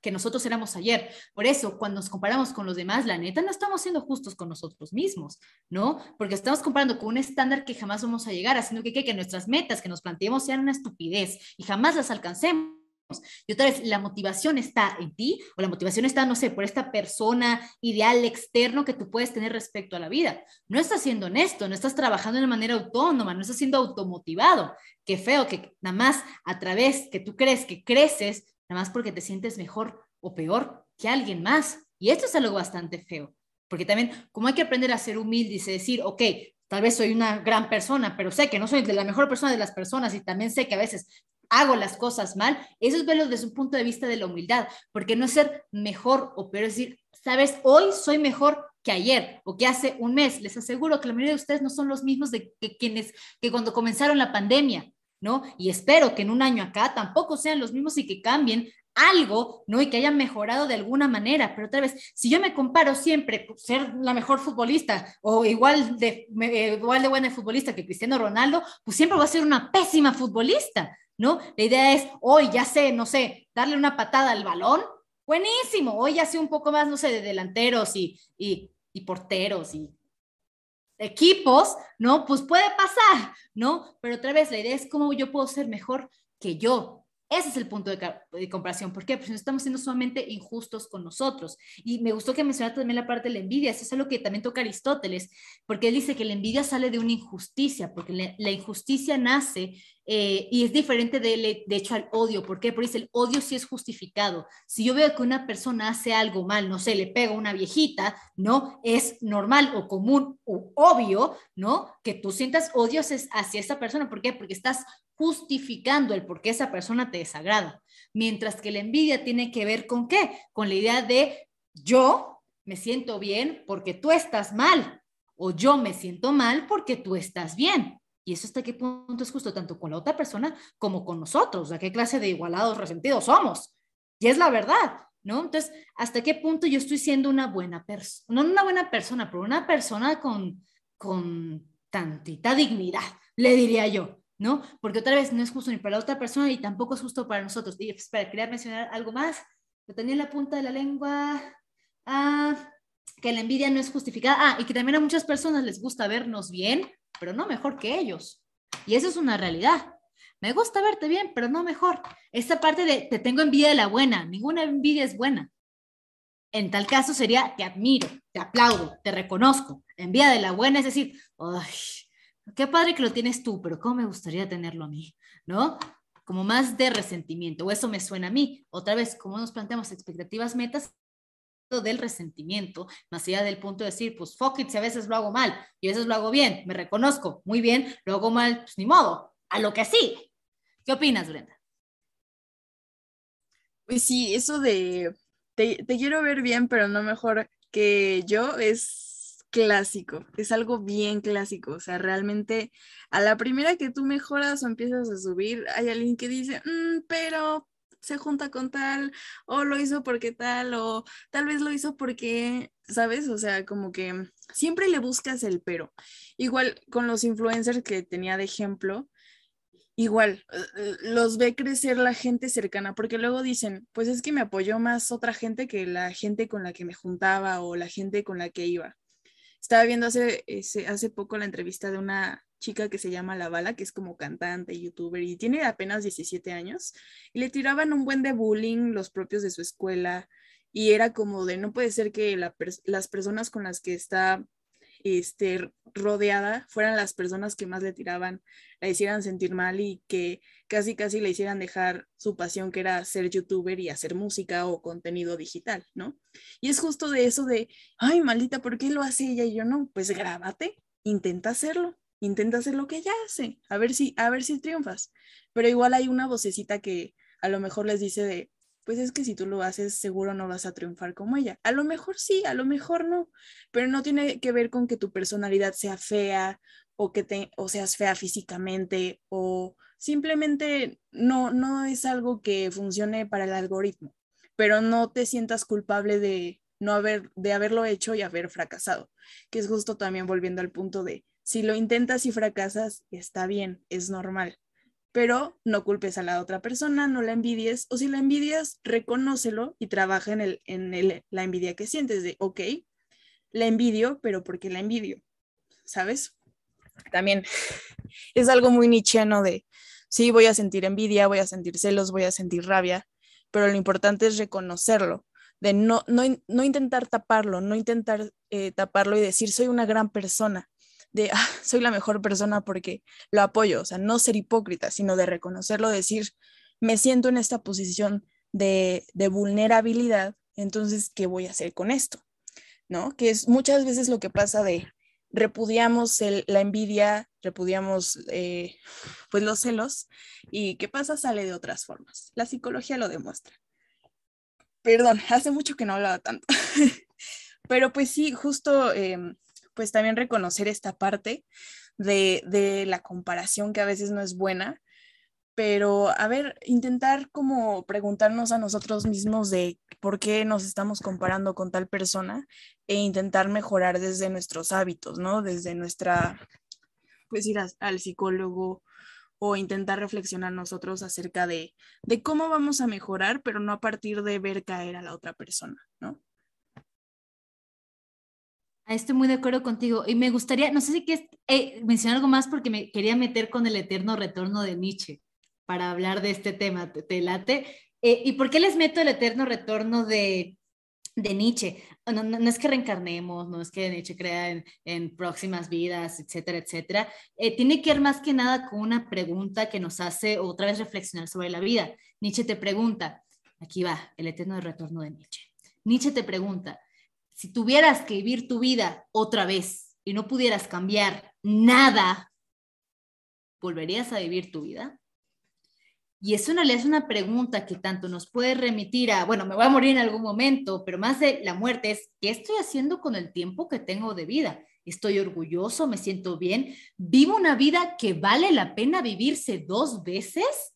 que nosotros éramos ayer. Por eso, cuando nos comparamos con los demás, la neta, no estamos siendo justos con nosotros mismos, ¿no? Porque estamos comparando con un estándar que jamás vamos a llegar, haciendo que, que, que nuestras metas que nos planteemos sean una estupidez y jamás las alcancemos. Y otra vez, la motivación está en ti o la motivación está, no sé, por esta persona ideal externo que tú puedes tener respecto a la vida. No estás siendo honesto, no estás trabajando de manera autónoma, no estás siendo automotivado. Qué feo que nada más a través que tú crees que creces, nada más porque te sientes mejor o peor que alguien más. Y esto es algo bastante feo, porque también como hay que aprender a ser humilde y decir, ok, tal vez soy una gran persona, pero sé que no soy la mejor persona de las personas y también sé que a veces hago las cosas mal, eso es verlo desde un punto de vista de la humildad, porque no es ser mejor o peor, es decir, sabes, hoy soy mejor que ayer o que hace un mes. Les aseguro que la mayoría de ustedes no son los mismos de que quienes que cuando comenzaron la pandemia, ¿no? Y espero que en un año acá tampoco sean los mismos y que cambien algo, ¿no? Y que hayan mejorado de alguna manera. Pero otra vez, si yo me comparo siempre por ser la mejor futbolista o igual de, eh, igual de buena futbolista que Cristiano Ronaldo, pues siempre voy a ser una pésima futbolista. ¿No? La idea es, hoy ya sé, no sé, darle una patada al balón, buenísimo, hoy ya sé un poco más, no sé, de delanteros y, y, y porteros y equipos, ¿no? Pues puede pasar, ¿no? Pero otra vez, la idea es cómo yo puedo ser mejor que yo, ese es el punto de, comparación. ¿Por qué? Porque no estamos siendo sumamente injustos con nosotros. Y me gustó que mencionaste también la parte de la envidia. Eso es algo que también toca Aristóteles, porque él dice que la envidia sale de una injusticia, porque la, injusticia nace eh, y es diferente de, de hecho al odio. ¿Por qué? Porque dice, el odio sí es justificado. Si yo veo que una persona hace algo mal, no sé, le pega a una viejita, ¿no? Es normal o común o obvio, ¿no? Que tú sientas odios hacia esa persona. ¿Por qué? Porque estás justificando el por qué esa persona te desagrada. Mientras que la envidia tiene que ver con qué? Con la idea de yo me siento bien porque tú estás mal o yo me siento mal porque tú estás bien. Y eso hasta qué punto es justo tanto con la otra persona como con nosotros. ¿A qué clase de igualados resentidos somos? Y es la verdad, ¿no? Entonces, ¿hasta qué punto yo estoy siendo una buena persona? No una buena persona, pero una persona con, con tantita dignidad, le diría yo. ¿No? Porque otra vez no es justo ni para la otra persona y tampoco es justo para nosotros. Y espera, quería mencionar algo más. Lo tenía en la punta de la lengua. Ah, que la envidia no es justificada. Ah, y que también a muchas personas les gusta vernos bien, pero no mejor que ellos. Y eso es una realidad. Me gusta verte bien, pero no mejor. Esta parte de te tengo envidia de la buena, ninguna envidia es buena. En tal caso sería te admiro, te aplaudo, te reconozco. Envidia de la buena es decir, ay, qué padre que lo tienes tú, pero ¿cómo me gustaría tenerlo a mí? ¿No? Como más de resentimiento, o eso me suena a mí. Otra vez, ¿cómo nos planteamos expectativas, metas? del resentimiento, más allá del punto de decir, pues fuck it, si a veces lo hago mal y a veces lo hago bien, me reconozco, muy bien, lo hago mal, pues ni modo, a lo que sí. ¿Qué opinas, Brenda? Pues sí, eso de te quiero ver bien, pero no mejor que yo es clásico, es algo bien clásico, o sea, realmente a la primera que tú mejoras o empiezas a subir, hay alguien que dice, mm, pero se junta con tal, o lo hizo porque tal, o tal vez lo hizo porque, ¿sabes? O sea, como que siempre le buscas el pero. Igual con los influencers que tenía de ejemplo, igual eh, eh, los ve crecer la gente cercana, porque luego dicen, pues es que me apoyó más otra gente que la gente con la que me juntaba o la gente con la que iba. Estaba viendo hace, hace poco la entrevista de una chica que se llama La Bala, que es como cantante, youtuber y tiene apenas 17 años, y le tiraban un buen de bullying los propios de su escuela, y era como de no puede ser que las personas con las que está este, rodeada fueran las personas que más le tiraban, la hicieran sentir mal y que casi casi le hicieran dejar su pasión que era ser youtuber y hacer música o contenido digital, ¿no? Y es justo de eso de, ay, maldita, ¿por qué lo hace ella y yo no? Pues grábate, intenta hacerlo, intenta hacer lo que ella hace, a ver si, a ver si triunfas. Pero igual hay una vocecita que a lo mejor les dice de, pues es que si tú lo haces, seguro no vas a triunfar como ella. A lo mejor sí, a lo mejor no, pero no tiene que ver con que tu personalidad sea fea o que te, o seas fea físicamente o simplemente no, no es algo que funcione para el algoritmo, pero no te sientas culpable de no haber, de haberlo hecho y haber fracasado, que es justo también volviendo al punto de, si lo intentas y fracasas, está bien, es normal, pero no culpes a la otra persona, no la envidies, o si la envidias, reconócelo y trabaja en, el, en el, la envidia que sientes de, ok, la envidio, pero ¿por qué la envidio? ¿Sabes? También es algo muy nichiano de, sí, voy a sentir envidia, voy a sentir celos, voy a sentir rabia, pero lo importante es reconocerlo, de no, no, no intentar taparlo, no intentar eh, taparlo y decir, soy una gran persona, de ah, soy la mejor persona porque lo apoyo, o sea, no ser hipócrita, sino de reconocerlo, decir, me siento en esta posición de, vulnerabilidad, entonces, ¿qué voy a hacer con esto? ¿No? Que es muchas veces lo que pasa de repudiamos la envidia, repudiamos eh, pues los celos y ¿qué pasa? Sale de otras formas. La psicología lo demuestra. Perdón, hace mucho que no hablaba tanto. Pero pues sí, justo em, pues también reconocer esta parte de, la comparación que a veces no es buena, pero a ver, intentar como preguntarnos a nosotros mismos de por qué nos estamos comparando con tal persona e intentar mejorar desde nuestros hábitos, ¿no? Desde nuestra, pues ir al psicólogo o intentar reflexionar nosotros acerca de, de cómo vamos a mejorar, pero no a partir de ver caer a la otra persona, ¿no? Estoy muy de acuerdo contigo. Y me gustaría, no sé si quieres eh, mencionar algo más porque me quería meter con el eterno retorno de Nietzsche para hablar de este tema. ¿Te, late? Eh, ¿Y por qué les meto el eterno retorno de, de Nietzsche? No, no, es que reencarnemos, no es que Nietzsche crea en, en próximas vidas, etcétera, etcétera. Eh, tiene que ver más que nada con una pregunta que nos hace otra vez reflexionar sobre la vida. Nietzsche te pregunta, aquí va, el eterno retorno de Nietzsche. Nietzsche te pregunta, si tuvieras que vivir tu vida otra vez y no pudieras cambiar nada, ¿volverías a vivir tu vida? Y es una, es una pregunta que tanto nos puede remitir a, bueno, me voy a morir en algún momento, pero más de la muerte es, ¿qué estoy haciendo con el tiempo que tengo de vida? ¿Estoy orgulloso? ¿Me siento bien? ¿Vivo una vida que vale la pena vivirse dos veces?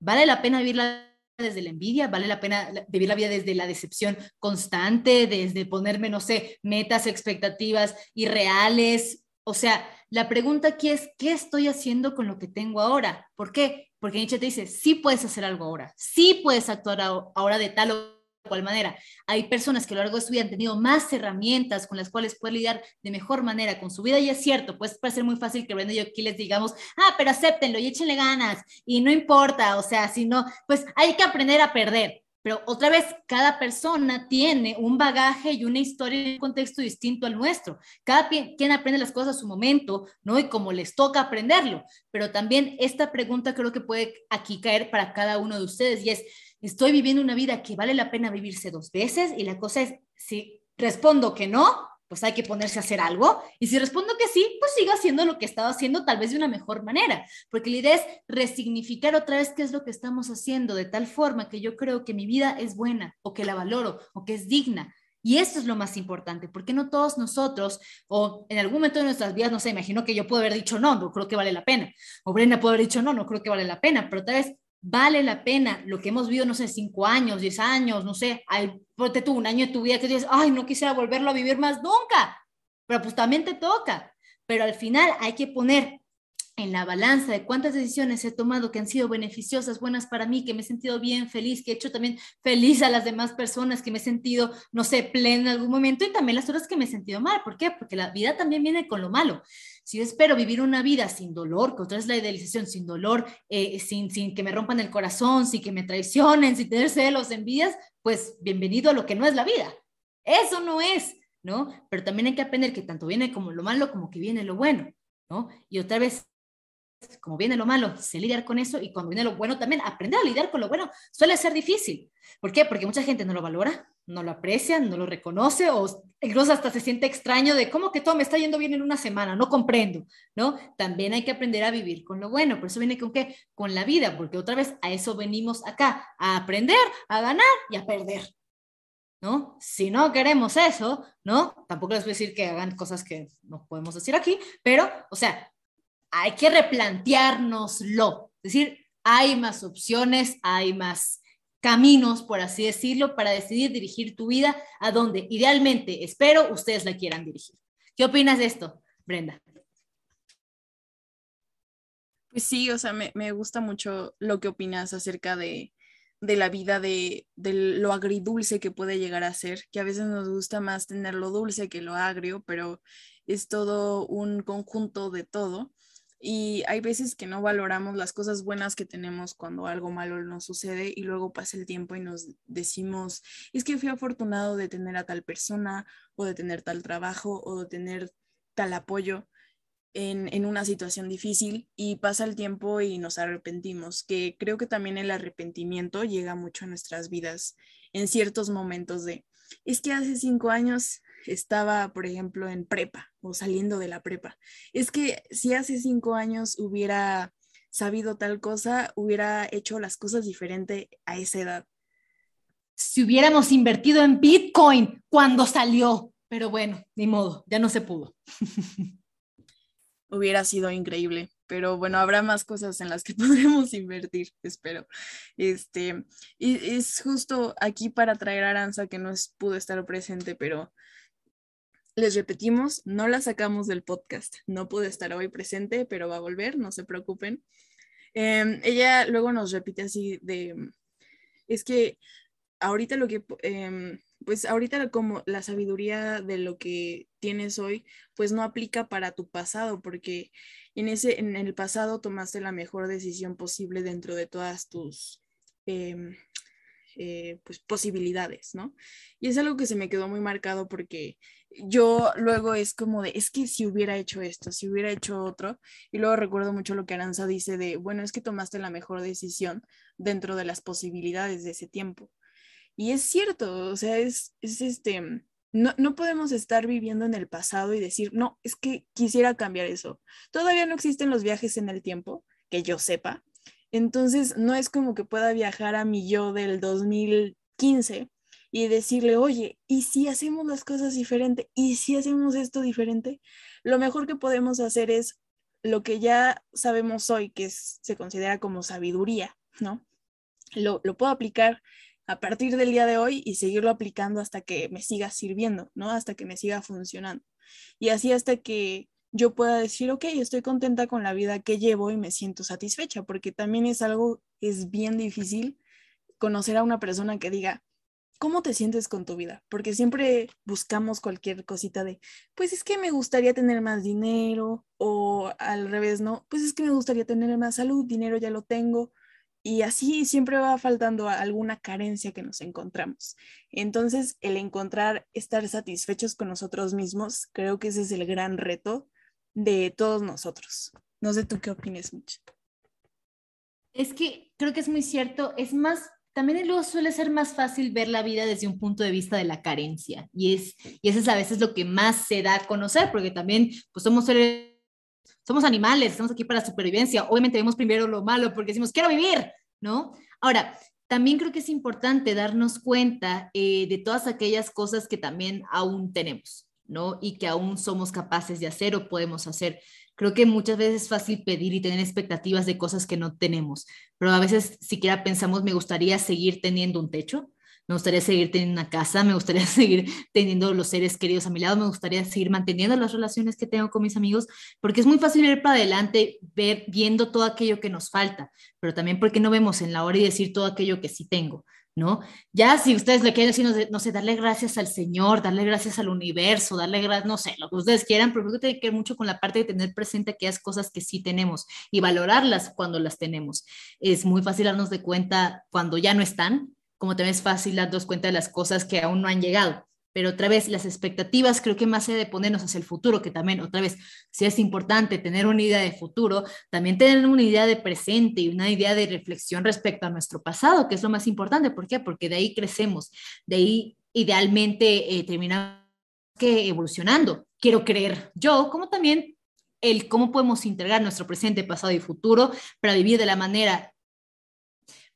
¿Vale la pena vivirla desde la envidia, vale la pena vivir la vida desde la decepción constante, desde ponerme, no sé, metas, expectativas irreales. O sea, la pregunta aquí es, ¿qué estoy haciendo con lo que tengo ahora? ¿Por qué? Porque Nietzsche te dice, sí puedes hacer algo ahora, sí puedes actuar ahora de tal o cual manera. Hay personas que a lo largo de su vida han tenido más herramientas con las cuales pueden lidiar de mejor manera con su vida y es cierto, pues puede ser muy fácil que Brenda y yo aquí les digamos, ah, pero acéptenlo y échenle ganas y no importa, o sea, si no, pues hay que aprender a perder. Pero otra vez, cada persona tiene un bagaje y una historia y un contexto distinto al nuestro. Cada quien aprende las cosas a su momento, ¿no? Y como les toca aprenderlo. Pero también esta pregunta creo que puede aquí caer para cada uno de ustedes y es, estoy viviendo una vida que vale la pena vivirse dos veces y la cosa es, si respondo que no, pues hay que ponerse a hacer algo. Y si respondo que sí, pues sigo haciendo lo que estaba haciendo tal vez de una mejor manera, porque la idea es resignificar otra vez qué es lo que estamos haciendo de tal forma que yo creo que mi vida es buena o que la valoro o que es digna. Y eso es lo más importante, porque no todos nosotros, o en algún momento de nuestras vidas, no sé, imagino que yo puedo haber dicho no, no creo que vale la pena, o Brenda puede haber dicho no, no creo que vale la pena, pero tal vez vale la pena lo que hemos vivido, no sé, cinco años, diez años, no sé, hay, ponte tú un año de tu vida que dices, ay, no quisiera volverlo a vivir más nunca, pero pues también te toca. Pero al final hay que poner en la balanza de cuántas decisiones he tomado que han sido beneficiosas, buenas para mí, que me he sentido bien, feliz, que he hecho también feliz a las demás personas, que me he sentido, no sé, plena en algún momento y también las horas que me he sentido mal. ¿Por qué? Porque la vida también viene con lo malo. Si yo espero vivir una vida sin dolor, que otra es la idealización, sin dolor, eh, sin, sin que me rompan el corazón, sin que me traicionen, sin tener celos, envidias, pues bienvenido a lo que no es la vida. Eso no es, ¿no? Pero también hay que aprender que tanto viene como lo malo como que viene lo bueno, ¿no? Y otra vez, como viene lo malo, sé lidiar con eso y cuando viene lo bueno también, aprender a lidiar con lo bueno suele ser difícil. ¿Por qué? Porque mucha gente no lo valora, no lo aprecia, no lo reconoce o incluso hasta se siente extraño de cómo que todo me está yendo bien en una semana, no comprendo, ¿no? También hay que aprender a vivir con lo bueno, por eso viene con qué? Con la vida, porque otra vez a eso venimos acá, a aprender, a ganar y a perder. ¿no? Si no queremos eso, ¿no? Tampoco les voy a decir que hagan cosas que no podemos decir aquí, pero, o sea, hay que replanteárnoslo. Es decir, hay más opciones, hay más caminos, por así decirlo, para decidir dirigir tu vida a donde idealmente, espero, ustedes la quieran dirigir. ¿Qué opinas de esto, Brenda? Pues sí, o sea, me, me gusta mucho lo que opinas acerca de, de la vida, de, de, lo agridulce que puede llegar a ser, que a veces nos gusta más tener lo dulce que lo agrio, pero es todo un conjunto de todo. Y hay veces que no valoramos las cosas buenas que tenemos cuando algo malo nos sucede y luego pasa el tiempo y nos decimos, es que fui afortunado de tener a tal persona o de tener tal trabajo o de tener tal apoyo en, en una situación difícil y pasa el tiempo y nos arrepentimos, que creo que también el arrepentimiento llega mucho a nuestras vidas en ciertos momentos de, es que hace cinco años estaba, por ejemplo, en prepa o saliendo de la prepa. Es que si hace cinco años hubiera sabido tal cosa, hubiera hecho las cosas diferente a esa edad. Si hubiéramos invertido en Bitcoin cuando salió, pero bueno, ni modo, ya no se pudo. hubiera sido increíble, pero bueno, habrá más cosas en las que podremos invertir, espero. Este, y es justo aquí para traer a Aranza que no pudo estar presente, pero les repetimos, no la sacamos del podcast. No pude estar hoy presente, pero va a volver, no se preocupen. Em, ella luego nos repite así de, es que ahorita lo que, em, pues ahorita como la sabiduría de lo que tienes hoy, pues no aplica para tu pasado, porque en, ese, en el pasado tomaste la mejor decisión posible dentro de todas tus... Em, eh, pues, posibilidades, ¿no? Y es algo que se me quedó muy marcado porque yo luego es como de, es que si hubiera hecho esto, si hubiera hecho otro, y luego recuerdo mucho lo que Aranza dice de, bueno, es que tomaste la mejor decisión dentro de las posibilidades de ese tiempo. Y es cierto, o sea, es, es este, no, no podemos estar viviendo en el pasado y decir, no, es que quisiera cambiar eso. Todavía no existen los viajes en el tiempo, que yo sepa, entonces, no es como que pueda viajar a mi yo del 2015 y decirle, oye, ¿y si hacemos las cosas diferente? ¿Y si hacemos esto diferente? Lo mejor que podemos hacer es lo que ya sabemos hoy, que se considera como sabiduría, ¿no? Lo, lo puedo aplicar a partir del día de hoy y seguirlo aplicando hasta que me siga sirviendo, ¿no? Hasta que me siga funcionando. Y así hasta que yo pueda decir, ok, estoy contenta con la vida que llevo y me siento satisfecha, porque también es algo, es bien difícil conocer a una persona que diga, ¿cómo te sientes con tu vida? Porque siempre buscamos cualquier cosita de, pues es que me gustaría tener más dinero o al revés, ¿no? Pues es que me gustaría tener más salud, dinero ya lo tengo. Y así siempre va faltando alguna carencia que nos encontramos. Entonces, el encontrar estar satisfechos con nosotros mismos, creo que ese es el gran reto de todos nosotros. No sé tú qué opines, mucho. Es que creo que es muy cierto, es más, también luego suele ser más fácil ver la vida desde un punto de vista de la carencia y es y eso es a veces lo que más se da a conocer porque también pues somos seres somos animales, estamos aquí para supervivencia. Obviamente vemos primero lo malo porque decimos quiero vivir, ¿no? Ahora, también creo que es importante darnos cuenta eh, de todas aquellas cosas que también aún tenemos. ¿no? Y que aún somos capaces de hacer o podemos hacer. Creo que muchas veces es fácil pedir y tener expectativas de cosas que no tenemos, pero a veces siquiera pensamos, me gustaría seguir teniendo un techo, me gustaría seguir teniendo una casa, me gustaría seguir teniendo los seres queridos a mi lado, me gustaría seguir manteniendo las relaciones que tengo con mis amigos, porque es muy fácil ver para adelante, ver, viendo todo aquello que nos falta, pero también porque no vemos en la hora y decir todo aquello que sí tengo. ¿No? Ya si ustedes le quieren decir, no sé, darle gracias al Señor, darle gracias al universo, darle gracias, no sé, lo que ustedes quieran, pero creo que tiene que ver mucho con la parte de tener presente aquellas cosas que sí tenemos y valorarlas cuando las tenemos. Es muy fácil darnos de cuenta cuando ya no están, como también es fácil darnos cuenta de las cosas que aún no han llegado pero otra vez las expectativas creo que más allá de ponernos hacia el futuro, que también otra vez si es importante tener una idea de futuro, también tener una idea de presente y una idea de reflexión respecto a nuestro pasado, que es lo más importante. ¿Por qué? Porque de ahí crecemos, de ahí idealmente eh, terminamos que evolucionando. Quiero creer yo, como también el cómo podemos integrar nuestro presente, pasado y futuro para vivir de la manera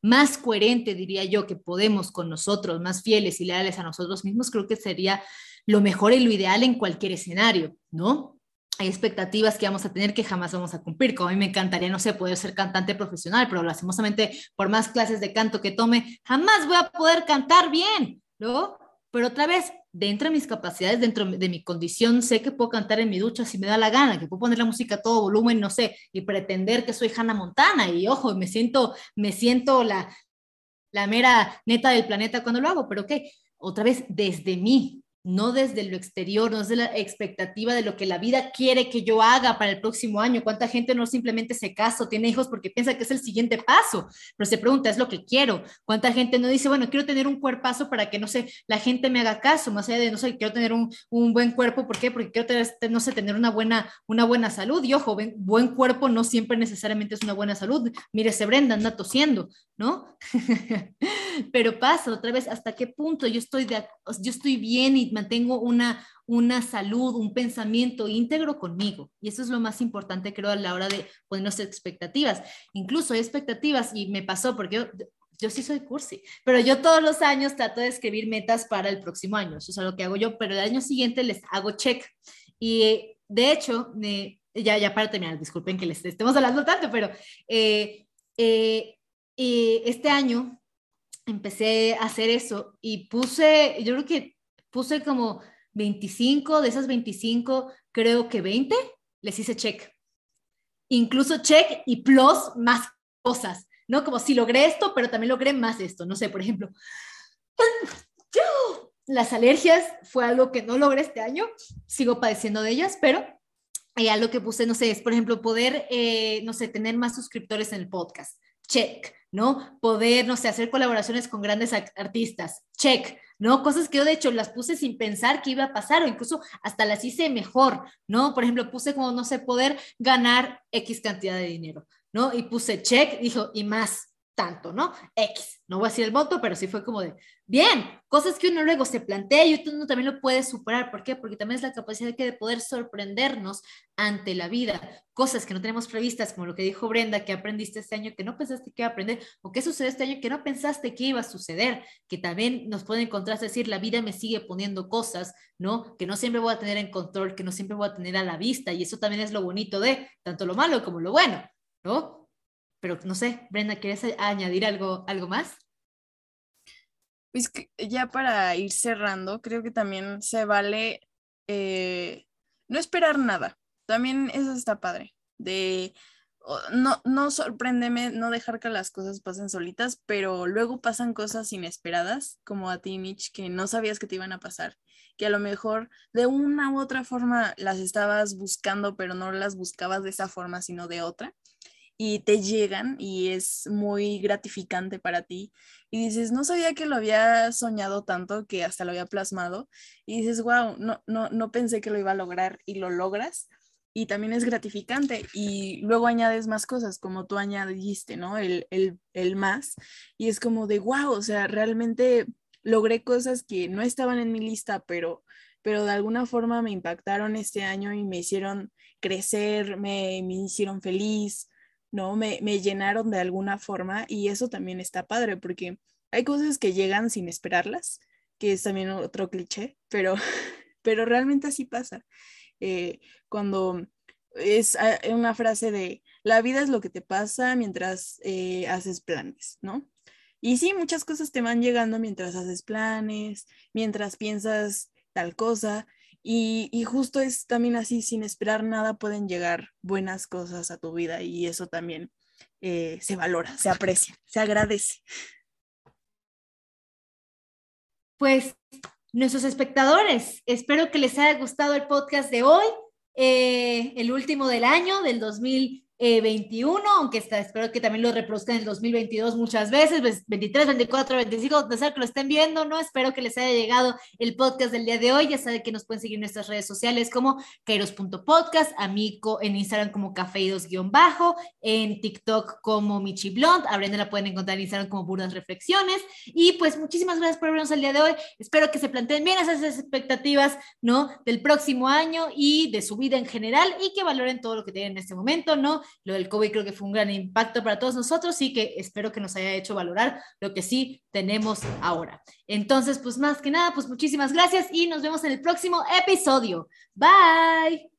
más coherente, diría yo, que podemos con nosotros, más fieles y leales a nosotros mismos, creo que sería lo mejor y lo ideal en cualquier escenario, ¿no? Hay expectativas que vamos a tener que jamás vamos a cumplir. Como a mí me encantaría, no sé, poder ser cantante profesional, pero lastimosamente, por más clases de canto que tome, jamás voy a poder cantar bien, ¿no? Pero otra vez, dentro de mis capacidades, dentro de mi condición, sé que puedo cantar en mi ducha si me da la gana, que puedo poner la música a todo volumen, no sé, y pretender que soy Hannah Montana y ojo, me siento, me siento la, la mera neta del planeta cuando lo hago, pero qué, otra vez desde mí, no desde lo exterior, no desde la expectativa de lo que la vida quiere que yo haga para el próximo año. ¿Cuánta gente no simplemente se casa o tiene hijos porque piensa que es el siguiente paso? Pero se pregunta, ¿es lo que quiero? ¿Cuánta gente no dice, bueno, quiero tener un cuerpazo para que, no sé, la gente me haga caso, más allá de, no sé, quiero tener un, buen cuerpo, ¿por qué? Porque quiero tener, no sé, tener una buena, una buena salud. Y ojo, buen cuerpo no siempre necesariamente es una buena salud. Mírese Brenda, anda tosiendo, ¿no? Pero pasa otra vez, ¿hasta qué punto yo estoy, de, yo estoy bien y mantengo una, una salud, un pensamiento íntegro conmigo. Y eso es lo más importante, creo, a la hora de ponernos expectativas. Incluso hay expectativas, y me pasó porque yo, yo sí soy cursi, pero yo todos los años trato de escribir metas para el próximo año. Eso es lo que hago yo, pero el año siguiente les hago check. Y de hecho, me, ya, ya para terminar, disculpen que les estemos hablando tanto, pero eh, eh, eh, este año empecé a hacer eso y puse, yo creo que puse como 25, de esas 25, creo que 20, les hice check. Incluso check y plus más cosas, ¿no? Como si logré esto, pero también logré más esto. No sé, por ejemplo, las alergias fue algo que no logré este año, sigo padeciendo de ellas, pero ya lo que puse, no sé, es, por ejemplo, poder, eh, no sé, tener más suscriptores en el podcast. Check. ¿no? Poder, no sé, hacer colaboraciones con grandes artistas, check, ¿no? Cosas que yo de hecho las puse sin pensar que iba a pasar o incluso hasta las hice mejor, ¿no? Por ejemplo, puse como, no sé, poder ganar X cantidad de dinero, ¿no? Y puse check, dijo, y más, tanto, ¿no? X, no voy a decir el voto, pero sí fue como de, bien, cosas que uno luego se plantea y uno también lo puede superar. ¿Por qué? Porque también es la capacidad de poder sorprendernos ante la vida, cosas que no tenemos previstas, como lo que dijo Brenda, que aprendiste este año que no pensaste que iba a aprender, o qué sucedió este año que no pensaste que iba a suceder, que también nos puede encontrar, es decir, la vida me sigue poniendo cosas, ¿no? Que no siempre voy a tener en control, que no siempre voy a tener a la vista, y eso también es lo bonito de tanto lo malo como lo bueno, ¿no? Pero no sé, Brenda, ¿quieres añadir algo, algo más? Pues ya para ir cerrando, creo que también se vale eh, no esperar nada. También eso está padre. De no, no no dejar que las cosas pasen solitas, pero luego pasan cosas inesperadas, como a ti, Mitch, que no sabías que te iban a pasar, que a lo mejor de una u otra forma las estabas buscando, pero no las buscabas de esa forma, sino de otra y te llegan y es muy gratificante para ti. Y dices, no sabía que lo había soñado tanto que hasta lo había plasmado. Y dices, wow, no, no, no pensé que lo iba a lograr y lo logras. Y también es gratificante. Y luego añades más cosas, como tú añadiste, ¿no? El, el, el más. Y es como de, wow, o sea, realmente logré cosas que no estaban en mi lista, pero pero de alguna forma me impactaron este año y me hicieron crecer, me, me hicieron feliz, ¿no? Me, llenaron de alguna forma y eso también está padre porque hay cosas que llegan sin esperarlas, que es también otro cliché, pero, pero realmente así pasa. Eh, cuando es ah, una frase de, la vida es lo que te pasa mientras eh, haces planes, ¿no? Y sí, muchas cosas te van llegando mientras haces planes, mientras piensas tal cosa, y, justo es también así, sin esperar nada pueden llegar buenas cosas a tu vida y eso también eh, se valora, se aprecia, se agradece. Pues nuestros espectadores, espero que les haya gustado el podcast de hoy, eh, el último del año, del 2000. 21, eh, aunque está, espero que también lo reproduzcan en el 2022 muchas veces, 23, 24, 25, ser que lo estén viendo, ¿no? Espero que les haya llegado el podcast del día de hoy, ya saben que nos pueden seguir en nuestras redes sociales como kairos.podcast, amigo en Instagram como cafeidos-bajo, en TikTok como Michi Blond, a Brenda la pueden encontrar en Instagram como Burdas Reflexiones, y pues muchísimas gracias por vernos el día de hoy, espero que se planteen bien esas expectativas, ¿no? Del próximo año y de su vida en general y que valoren todo lo que tienen en este momento, ¿no? Lo del COVID creo que fue un gran impacto para todos nosotros y que espero que nos haya hecho valorar lo que sí tenemos ahora. Entonces, pues más que nada, pues muchísimas gracias y nos vemos en el próximo episodio. Bye.